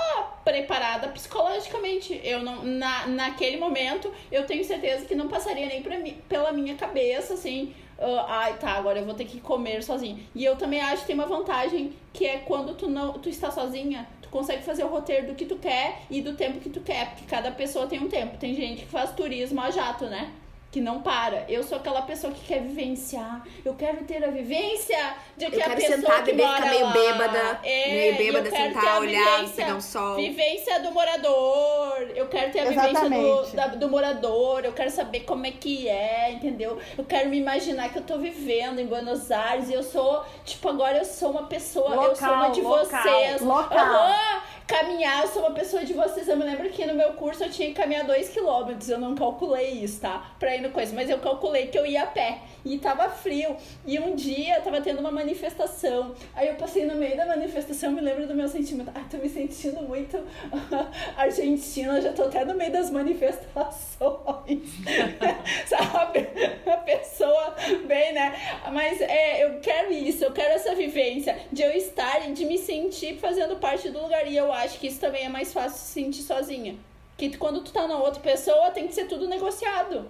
Speaker 4: preparada psicologicamente. Eu não, na, naquele momento, eu tenho certeza que não passaria nem mim, pela minha cabeça, assim. Uh, ai, tá, agora eu vou ter que comer sozinha. E eu também acho que tem uma vantagem que é quando tu não tu está sozinha, tu consegue fazer o roteiro do que tu quer e do tempo que tu quer, porque cada pessoa tem um tempo. Tem gente que faz turismo a jato, né? Que não para. Eu sou aquela pessoa que quer vivenciar. Eu quero ter a vivência de que
Speaker 1: eu
Speaker 4: a pessoa
Speaker 1: sentar,
Speaker 4: que mora
Speaker 1: ficar meio
Speaker 4: lá,
Speaker 1: bêbada,
Speaker 4: é,
Speaker 1: meio bêbada,
Speaker 4: eu quero
Speaker 1: sentar,
Speaker 4: ter a
Speaker 1: olhar,
Speaker 4: vivência,
Speaker 1: pegar um sol.
Speaker 4: Vivência do morador. Eu quero ter a vivência do,
Speaker 2: Exatamente.
Speaker 4: da- do morador. Eu quero saber como é que é, entendeu? Eu quero me imaginar que eu tô vivendo em Buenos Aires e eu sou, tipo, agora eu sou uma pessoa, eu sou uma
Speaker 3: Local,
Speaker 4: de
Speaker 3: local,
Speaker 4: vocês.
Speaker 2: local.
Speaker 4: Aham, caminhar, eu sou uma pessoa de vocês. Eu me lembro que no meu curso eu tinha que caminhar dois quilômetros. Eu não calculei isso, tá? Pra ir no coisa. Mas eu calculei que eu ia a pé. E tava frio. E um dia tava tendo uma manifestação. Aí eu passei no meio da manifestação, me lembro do meu sentimento. Ai, tô me sentindo muito argentina. Já tô até no meio das manifestações. Sabe? A pessoa bem, né? Mas é, eu quero isso, eu quero essa vivência de eu estar e de me sentir fazendo parte do lugar. E eu acho que isso também é mais fácil se sentir sozinha. Que quando tu tá na outra pessoa, tem que ser tudo negociado.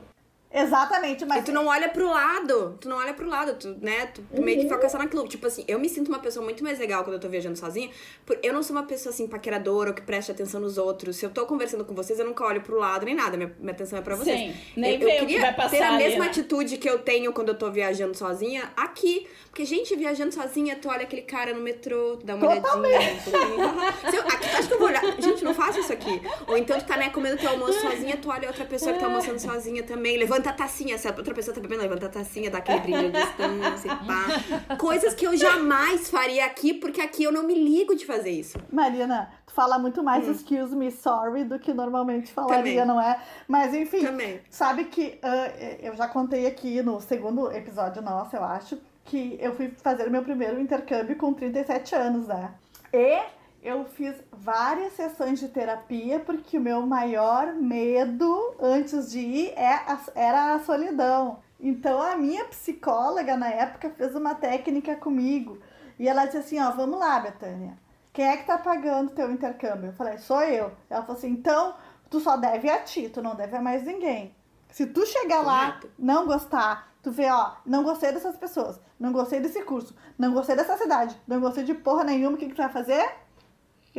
Speaker 2: Exatamente, mas
Speaker 1: E tu não olha pro lado, tu não olha pro lado, tu, né? Tu, tu meio que foca só naquilo. Tipo assim, eu me sinto uma pessoa muito mais legal quando eu tô viajando sozinha. por- eu não sou uma pessoa assim, paqueradora ou que preste atenção nos outros. Se eu tô conversando com vocês, eu nunca olho pro lado nem nada. Minha, minha atenção é pra vocês.
Speaker 4: Sim, nem
Speaker 1: eu, eu
Speaker 4: o que
Speaker 1: queria
Speaker 4: vai passar
Speaker 1: ter a mesma
Speaker 4: né?
Speaker 1: atitude que eu tenho quando eu tô viajando sozinha aqui. Porque, gente, viajando sozinha, tu olha aquele cara no metrô, tu dá uma olhadinha. Se eu, aqui, tu acha que eu vou olhar? Gente, não faço isso aqui. Ou então tu tá, né, comendo teu almoço sozinha, tu olha outra pessoa que tá almoçando sozinha também. Levanta a tacinha, se a outra pessoa tá bebendo, levanta a tacinha, dá aquele brilho de distância, pá. Coisas que eu jamais faria aqui, porque aqui eu não me ligo de fazer isso.
Speaker 2: Marina, tu fala muito mais excuse me, sorry do que normalmente falaria,
Speaker 1: Hum. Também.
Speaker 2: não é? Mas enfim,
Speaker 1: Também.
Speaker 2: sabe que ah, eu já contei aqui no segundo episódio nosso, eu acho, que eu fui fazer meu primeiro intercâmbio com 37 anos, né? E eu fiz várias sessões de terapia porque o meu maior medo antes de ir é era a solidão. Então a minha psicóloga na época fez uma técnica comigo e ela disse assim, ó, vamos lá, Betânia. Quem é que tá pagando teu intercâmbio? Eu falei, sou eu. Ela falou assim, então tu só deve a ti, tu não deve a mais ninguém. Se tu chegar lá, não gostar, tu vê, ó, não gostei dessas pessoas, não gostei desse curso, não gostei dessa cidade, não gostei de porra nenhuma, o que, que tu vai fazer?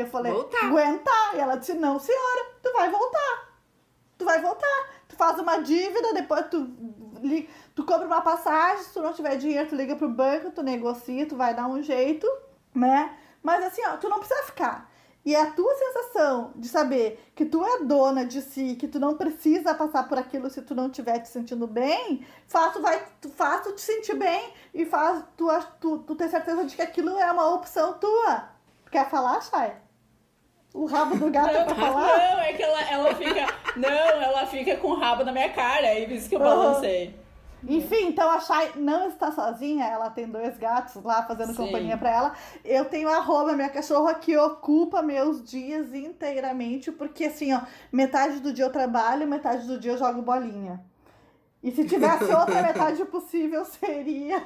Speaker 2: Eu falei,
Speaker 1: Voltar.
Speaker 2: aguentar. E ela disse, não, senhora, tu vai voltar. Tu vai voltar. Tu faz uma dívida, depois tu, tu compra uma passagem, se tu não tiver dinheiro, tu liga pro banco, tu negocia, tu vai dar um jeito, né? Mas assim, ó, tu não precisa ficar. E a tua sensação de saber que tu é dona de si, que tu não precisa passar por aquilo se tu não estiver te sentindo bem, faz tu, vai, faz tu te sentir bem e faz tu, tu, tu ter certeza de que aquilo é uma opção tua. Quer falar, Chay? O rabo do gato é pra falar?
Speaker 4: Não, é que ela, ela fica. Não, ela fica com o rabo na minha cara. E por isso que eu balancei.
Speaker 2: Enfim, então a Chay não está sozinha, ela tem dois gatos lá fazendo
Speaker 4: Sim.
Speaker 2: companhia pra ela. Eu tenho a Roma, minha cachorra, que ocupa meus dias inteiramente, porque assim, ó, metade do dia eu trabalho, metade do dia eu jogo bolinha. E se tivesse outra metade possível, seria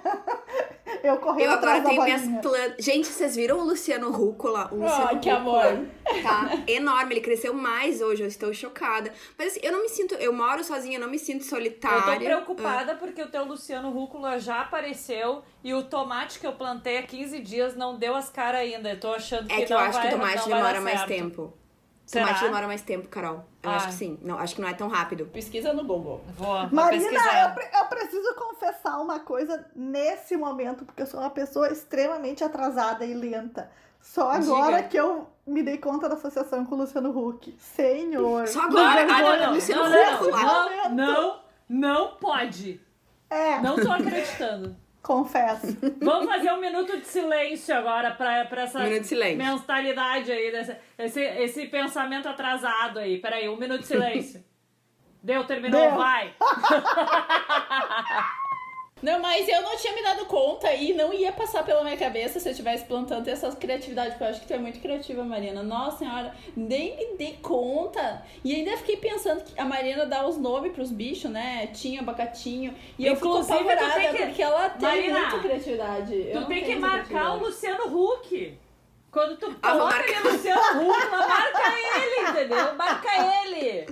Speaker 2: eu correr
Speaker 1: Eu agora tenho minhas plantas. Gente, vocês viram o Luciano Rúcula? O Luciano
Speaker 4: Ai, que
Speaker 1: Rúcula
Speaker 4: amor.
Speaker 1: Tá enorme, ele cresceu mais hoje, eu estou chocada. Mas assim, eu não me sinto. Eu moro sozinha, eu não me sinto solitária.
Speaker 3: Eu tô preocupada porque o teu Luciano Rúcula já apareceu e o tomate que eu plantei há 15 dias não deu as caras ainda. Eu tô achando que
Speaker 1: É que
Speaker 3: não
Speaker 1: eu acho
Speaker 3: vai,
Speaker 1: que o tomate
Speaker 3: vai
Speaker 1: demora
Speaker 3: dar
Speaker 1: mais
Speaker 3: certo.
Speaker 1: tempo.
Speaker 3: Será?
Speaker 1: Tomate demora mais tempo, Carol. Eu
Speaker 3: Ah.
Speaker 1: acho que sim. Não, acho que não é tão rápido.
Speaker 4: Pesquisa no Google.
Speaker 3: Vou, vou
Speaker 2: Marina, eu, pre- eu preciso confessar uma coisa nesse momento, porque eu sou uma pessoa extremamente atrasada e lenta. Só agora
Speaker 3: Diga.
Speaker 2: que eu me dei conta da associação com o Luciano Huck. Senhor.
Speaker 1: Só agora? Ah, não, não, Luciano
Speaker 3: não, não,
Speaker 1: Huck lá.
Speaker 3: não, não, não pode.
Speaker 2: É,
Speaker 3: Não tô acreditando.
Speaker 2: Confesso.
Speaker 3: Vamos fazer um minuto de silêncio agora pra, pra essa
Speaker 1: Um minuto de silêncio.
Speaker 3: mentalidade aí, dessa, esse, esse pensamento atrasado aí. Peraí, um minuto de silêncio. Deu, terminou,
Speaker 2: Deu.
Speaker 3: vai.
Speaker 4: Não, mas eu não tinha me dado conta e não ia passar pela minha cabeça se eu tivesse plantando essa criatividade, porque eu acho que tu é muito criativa, Marina. Nossa senhora, nem me dei conta. E ainda fiquei pensando que a Marina dá os nomes pros bichos, né? Tinha, abacatinho. E
Speaker 3: Inclusive,
Speaker 4: eu fico apavorada
Speaker 3: tem que-
Speaker 4: porque ela tem
Speaker 3: Marina,
Speaker 4: muita criatividade. Eu
Speaker 3: Tu
Speaker 4: não
Speaker 3: tem que marcar o. Luciano Huck. Quando tu
Speaker 1: Ah,
Speaker 3: coloca
Speaker 1: marcar.
Speaker 3: ali Luciano Huck, marca ele, entendeu? Marca ele.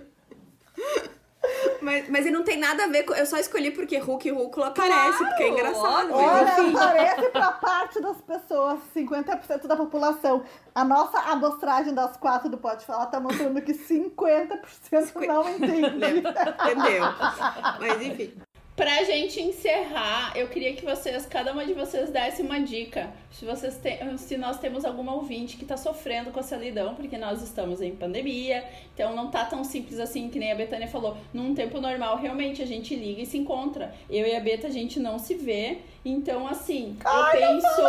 Speaker 1: Mas, mas ele não tem nada a ver com. Eu só escolhi porque Hulk e Rúcula aparece,
Speaker 3: Claro,
Speaker 1: porque é engraçado.
Speaker 2: Olha,
Speaker 1: enfim.
Speaker 2: aparece pra parte das pessoas, 50% da população. A nossa amostragem das quatro do Pode Falar tá mostrando que 50% não entende.
Speaker 1: Entendeu? Mas enfim.
Speaker 4: Pra gente encerrar, eu queria que vocês, cada uma de vocês desse uma dica. Se vocês têm, se nós temos alguma ouvinte que tá sofrendo com a solidão, porque nós estamos em pandemia, então não tá tão simples assim que nem a Betânia falou. Num tempo normal, realmente a gente liga e se encontra. Eu e a Beta a gente não se vê, então assim, eu penso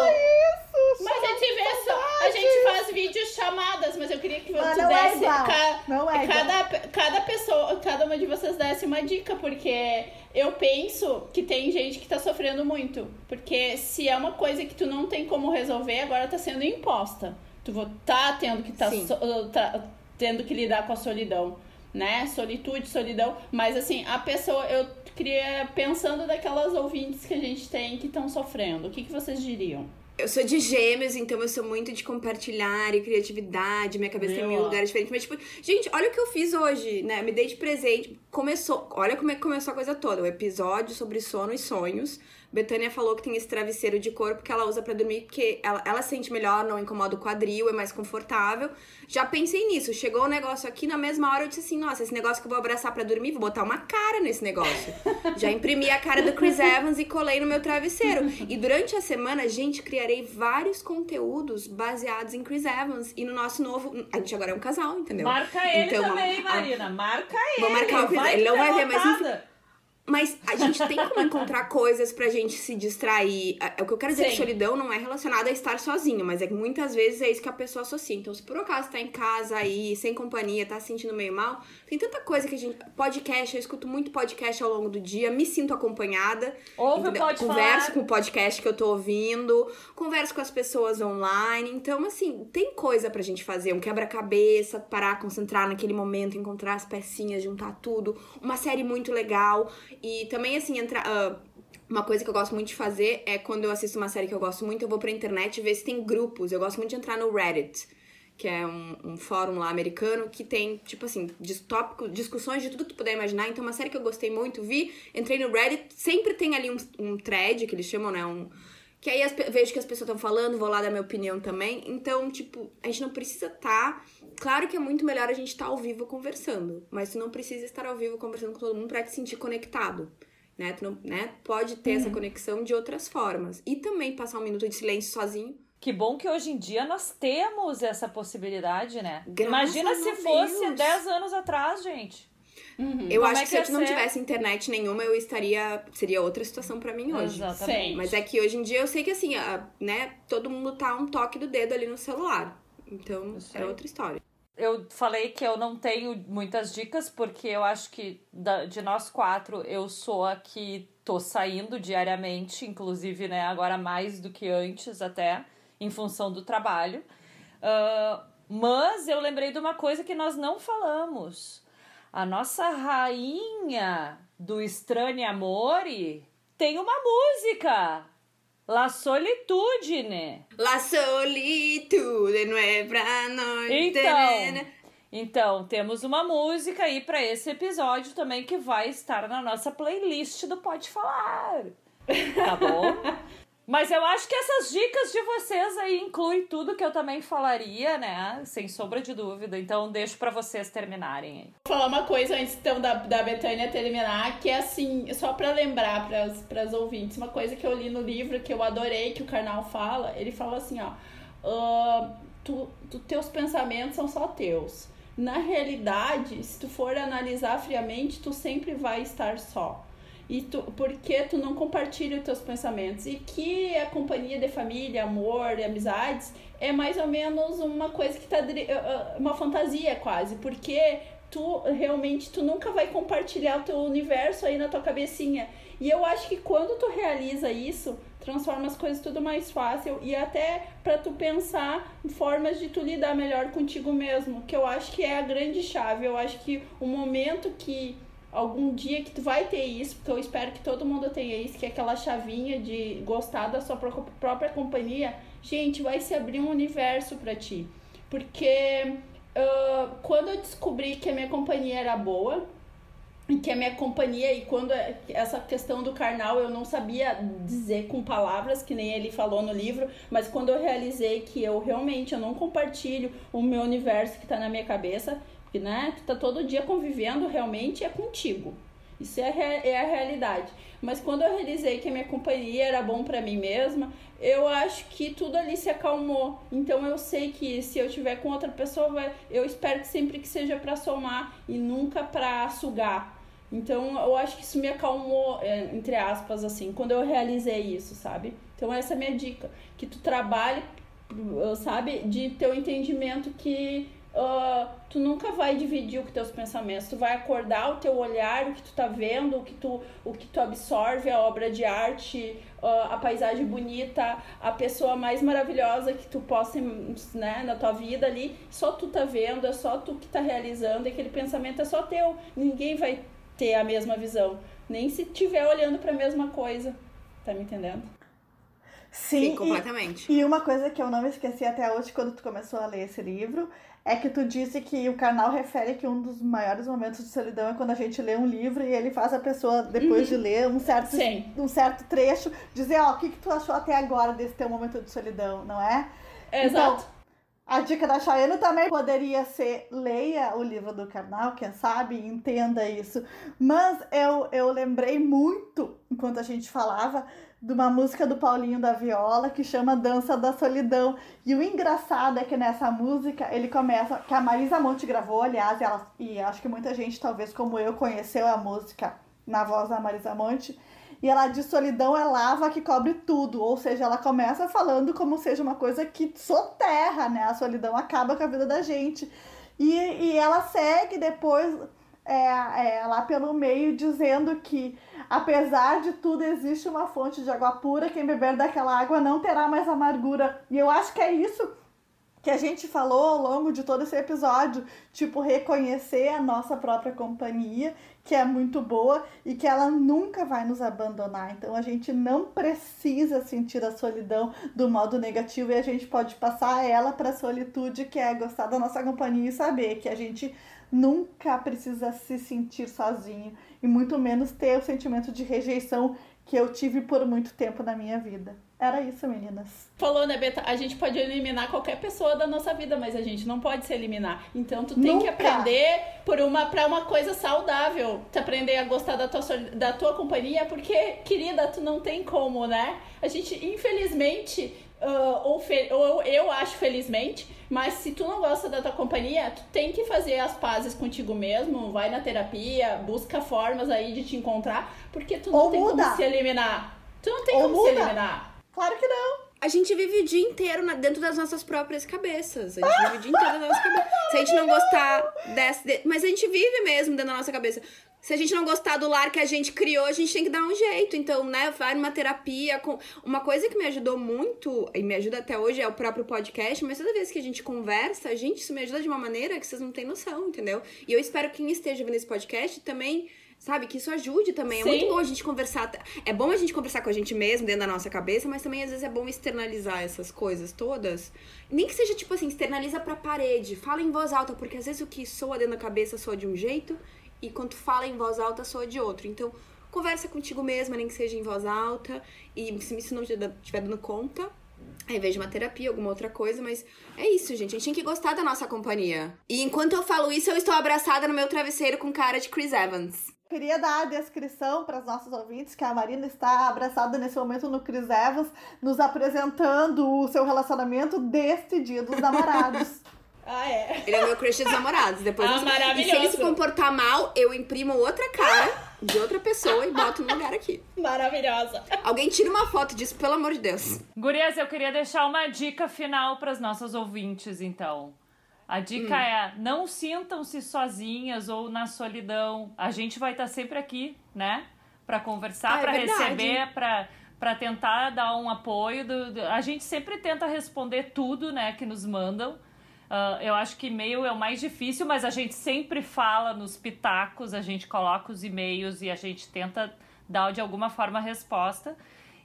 Speaker 4: Mas a gente vê só, a gente faz vídeos chamadas, mas eu queria que você
Speaker 2: é
Speaker 4: desse
Speaker 2: igual.
Speaker 4: ca-
Speaker 2: Não é igual.
Speaker 4: cada, cada pessoa, cada uma de vocês desse uma dica, porque eu penso que tem gente que tá sofrendo muito. Porque se é uma coisa que tu não tem como resolver, agora tá sendo imposta. Tu tá tendo que tá, so- tá tendo que lidar com a solidão, né? Solitude, solidão. Mas assim, a pessoa, eu queria pensando daquelas ouvintes que a gente tem que estão sofrendo. O que, que vocês diriam?
Speaker 1: Eu sou de gêmeos, então eu sou muito de compartilhar e criatividade. Minha cabeça tem mil lugares diferentes. Mas, tipo, gente, olha o que eu fiz hoje, né? Me dei de presente. Começou. Olha como é que começou a coisa toda. O episódio sobre sono e sonhos. Betânia falou que tem esse travesseiro de corpo que ela usa pra dormir, porque ela, ela sente melhor, não incomoda o quadril, é mais confortável. Já pensei nisso. Chegou o negócio aqui, na mesma hora eu disse assim: nossa, esse negócio que eu vou abraçar pra dormir, vou botar uma cara nesse negócio. Já imprimi a cara do Chris Evans e colei no meu travesseiro. E durante a semana, gente, criarei vários conteúdos baseados em Chris Evans e no nosso novo. A gente agora é um casal, entendeu?
Speaker 3: Marca ele
Speaker 1: Então,
Speaker 3: também,
Speaker 1: a-
Speaker 3: Marina. Marca ele.
Speaker 1: Vou marcar o Chris- ele não
Speaker 3: ter
Speaker 1: vai ver,
Speaker 3: lotada.
Speaker 1: Mas a gente tem como encontrar coisas pra gente se distrair. A- O que eu quero dizer
Speaker 4: Sim.
Speaker 1: que solidão não é relacionada a estar sozinho, mas é que muitas vezes é isso que a pessoa associa. Então, se por acaso tá em casa aí, sem companhia, tá se sentindo meio mal, tem tanta coisa que a gente. Podcast, eu escuto muito podcast ao longo do dia, me sinto acompanhada.
Speaker 3: Ouve o? Pode
Speaker 1: Converso
Speaker 3: Falar.
Speaker 1: com o podcast que eu tô ouvindo, converso com as pessoas online. Então, assim, tem coisa pra gente fazer. Um quebra-cabeça, parar, concentrar naquele momento, encontrar as pecinhas, juntar tudo. Uma série muito legal. E também, assim, entrar. ah, uma coisa que eu gosto muito de fazer é quando eu assisto uma série que eu gosto muito, eu vou pra internet ver se tem grupos. Eu gosto muito de entrar no Reddit, que é um, um fórum lá americano que tem, tipo assim, tópico, discussões de tudo que tu puder imaginar. Então, uma série que eu gostei muito, vi, entrei no Reddit, sempre tem ali um, um thread, que eles chamam, né? Um, que aí as vejo que as pessoas estão falando, vou lá dar minha opinião também. Então, tipo, a gente não precisa estar. Claro que é muito melhor a gente estar ao vivo conversando, mas tu não precisa estar ao vivo conversando com todo mundo pra te sentir conectado. Né? Tu não, né? Pode ter essa conexão de outras formas. E também passar um minuto de silêncio sozinho.
Speaker 3: Que bom que hoje em dia nós temos essa possibilidade, né?
Speaker 1: Graças
Speaker 3: Imagina se
Speaker 1: Deus.
Speaker 3: fosse 10 anos atrás, gente.
Speaker 1: Eu
Speaker 3: Como
Speaker 1: acho
Speaker 3: é
Speaker 1: que
Speaker 3: que
Speaker 1: se eu não
Speaker 3: ser?
Speaker 1: tivesse internet nenhuma, eu estaria. Seria outra situação pra mim hoje.
Speaker 3: Exatamente.
Speaker 1: Mas é que hoje em dia eu sei que assim, a- né, todo mundo tá um toque do dedo ali no celular. Então, é outra história.
Speaker 3: Eu falei que eu não tenho muitas dicas, porque eu acho que da- de nós quatro, eu sou a que tô saindo diariamente, inclusive, né, agora mais do que antes até, em função do trabalho. Ah, mas eu lembrei de uma coisa que nós não falamos. A nossa rainha do Estranho Amore tem uma música. La Solitudine.
Speaker 1: La solitude não é pra nós.
Speaker 3: Então, então, temos uma música aí pra esse episódio também que vai estar na nossa playlist do Pode Falar. Tá bom? Mas eu acho que essas dicas de vocês aí incluem tudo que eu também falaria, né? Sem sombra de dúvida. Então, deixo pra vocês terminarem.
Speaker 4: Vou falar uma coisa antes então da, da Betânia terminar, que é assim, só pra lembrar para as ouvintes, uma coisa que eu li no livro que eu adorei, que o Karnal fala, ele fala assim, ó, "Ah, tu, tu, teus pensamentos são só teus. Na realidade, se tu for analisar friamente, tu sempre vai estar só. E tu, porque tu não compartilha os teus pensamentos. E que a companhia de família, amor e amizades é mais ou menos uma coisa que tá. ah, ah, uma fantasia quase. Porque tu realmente tu nunca vai compartilhar o teu universo aí na tua cabecinha. E eu acho que quando tu realiza isso, transforma as coisas tudo mais fácil e até para tu pensar formas de tu lidar melhor contigo mesmo, que eu acho que é a grande chave. Eu acho que o momento que algum dia que tu vai ter isso, porque eu espero que todo mundo tenha isso, que é aquela chavinha de gostar da sua pró- própria companhia, gente, vai se abrir um universo para ti. Porque ah, quando eu descobri que a minha companhia era boa, que é minha companhia e quando é, essa questão do carnal eu não sabia dizer com palavras que nem ele falou no livro, mas quando eu realizei que eu realmente eu não compartilho o meu universo que está na minha cabeça, que né, tu tá todo dia convivendo realmente é contigo. Isso é, é a realidade. Mas quando eu realizei que a minha companhia era bom para mim mesma, eu acho que tudo ali se acalmou. Então eu sei que se eu estiver com outra pessoa, vai, eu espero que sempre que seja para somar e nunca para sugar. Então eu acho que isso me acalmou, é, entre aspas, assim, quando eu realizei isso, sabe? Então essa é a minha dica. Que tu trabalhe, sabe, de ter o entendimento que Uh, tu nunca vai dividir os teus pensamentos, tu vai acordar o teu olhar, o que tu tá vendo, o que tu, o que tu absorve, a obra de arte, uh, a paisagem bonita, a pessoa mais maravilhosa que tu possa, né, na tua vida ali, só tu tá vendo, é só tu que tá realizando, e aquele pensamento é só teu, ninguém vai ter a mesma visão, nem se tiver olhando para a mesma coisa, tá me entendendo?
Speaker 2: Sim, Sim
Speaker 1: completamente.
Speaker 2: E, e uma coisa que eu não esqueci até hoje quando tu começou a ler esse livro é que tu disse que o canal refere que um dos maiores momentos de solidão é quando a gente lê um livro e ele faz a pessoa, depois uhum. de ler um certo, um certo trecho, dizer, ó, oh, o que, que tu achou até agora desse teu momento de solidão, não é?
Speaker 4: Exato. Então,
Speaker 2: a dica da Chayana também poderia ser leia o livro do canal, quem sabe, entenda isso. Mas eu, eu lembrei muito, enquanto a gente falava, de uma música do Paulinho da Viola que chama Dança da Solidão. E o engraçado é que nessa música ele começa, que a Marisa Monte gravou, aliás, ela, e acho que muita gente, talvez como eu, conheceu a música na voz da Marisa Monte. E ela diz solidão é lava que cobre tudo, ou seja, ela começa falando como seja uma coisa que soterra, né? A solidão acaba com a vida da gente. E, e ela segue depois é, é, lá pelo meio dizendo que apesar de tudo existe uma fonte de água pura, quem beber daquela água não terá mais amargura. E eu acho que é isso que a gente falou ao longo de todo esse episódio, tipo reconhecer a nossa própria companhia, que é muito boa e que ela nunca vai nos abandonar. Então a gente não precisa sentir a solidão do modo negativo e a gente pode passar ela para a solitude, que é gostar da nossa companhia e saber que a gente nunca precisa se sentir sozinho e muito menos ter o sentimento de rejeição que eu tive por muito tempo na minha vida. Era isso, meninas.
Speaker 4: Falou, né, Beta? A gente pode eliminar qualquer pessoa da nossa vida, mas a gente não pode se eliminar. Então tu tem Nunca. que aprender por uma para uma coisa saudável. Tu aprender a gostar da tua, da tua companhia, porque, querida, tu não tem como, né? A gente, infelizmente, uh, ou, ou eu acho felizmente, mas se tu não gosta da tua companhia, tu tem que fazer as pazes contigo mesmo, vai na terapia, busca formas aí de te encontrar, porque tu não ou tem muda. como se eliminar. Tu não tem ou como muda. se eliminar.
Speaker 2: Claro que não.
Speaker 1: A gente vive o dia inteiro na, dentro das nossas próprias cabeças. A gente vive o dia inteiro nas nossas cabeças. Se a gente não gostar desse. De, mas a gente vive mesmo dentro da nossa cabeça. Se a gente não gostar do lar que a gente criou, a gente tem que dar um jeito. Então, né, vai numa terapia. Com... Uma coisa que me ajudou muito, e me ajuda até hoje, é o próprio podcast, mas toda vez que a gente conversa, gente, isso me ajuda de uma maneira que vocês não têm noção, entendeu? E eu espero que quem esteja vendo esse podcast também Sabe? Que isso ajude também. Sim. É muito bom a gente conversar. É bom a gente conversar com a gente mesmo, dentro da nossa cabeça, mas também às vezes é bom externalizar essas coisas todas. Nem que seja tipo assim, externaliza pra parede. Fala em voz alta, porque às vezes o que soa dentro da cabeça soa de um jeito e quando fala em voz alta soa de outro. Então, conversa contigo mesma, nem que seja em voz alta. E se isso não estiver dando conta, invés de uma terapia, alguma outra coisa, mas é isso, gente. A gente tem que gostar da nossa companhia. E enquanto eu falo isso, eu estou abraçada no meu travesseiro com cara de Chris Evans.
Speaker 2: Queria dar a descrição para os nossos ouvintes que a Marina está abraçada nesse momento no Chris Evans, nos apresentando o seu relacionamento deste dia dos namorados.
Speaker 4: Ah, é?
Speaker 1: Ele é meu crush dos namorados. Depois
Speaker 4: ah, maravilhoso.
Speaker 1: E se ele se comportar mal, eu imprimo outra cara de outra pessoa e boto no lugar aqui.
Speaker 4: Maravilhosa.
Speaker 1: Alguém tira uma foto disso, pelo amor de Deus.
Speaker 3: Gurias, eu queria deixar uma dica final para as nossas ouvintes, então. A dica hum. é: não sintam-se sozinhas ou na solidão. A gente vai estar tá sempre aqui, né? Para conversar, ah, é para receber, para para tentar dar um apoio. Do, do, a gente sempre tenta responder tudo, né, que nos mandam. Uh, eu acho que e-mail é o mais difícil, mas a gente sempre fala nos pitacos, a gente coloca os e-mails e a gente tenta dar de alguma forma resposta.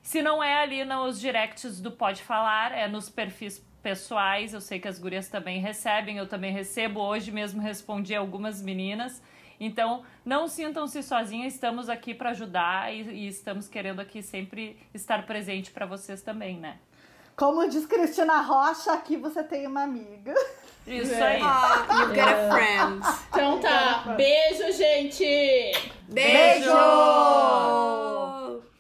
Speaker 3: Se não é ali nos directs do Pode Falar, é nos perfis pessoais, eu sei que as gurias também recebem, eu também recebo. Hoje mesmo respondi algumas meninas. Então, não sintam-se sozinhas, estamos aqui para ajudar e, e, estamos querendo aqui sempre estar presente para vocês também, né?
Speaker 2: Como diz Cristina Rocha, aqui você tem uma amiga.
Speaker 3: Isso é. aí.
Speaker 1: Ah, you got a friend.
Speaker 4: Então tá. Beijo, gente!
Speaker 1: Beijo! Beijo!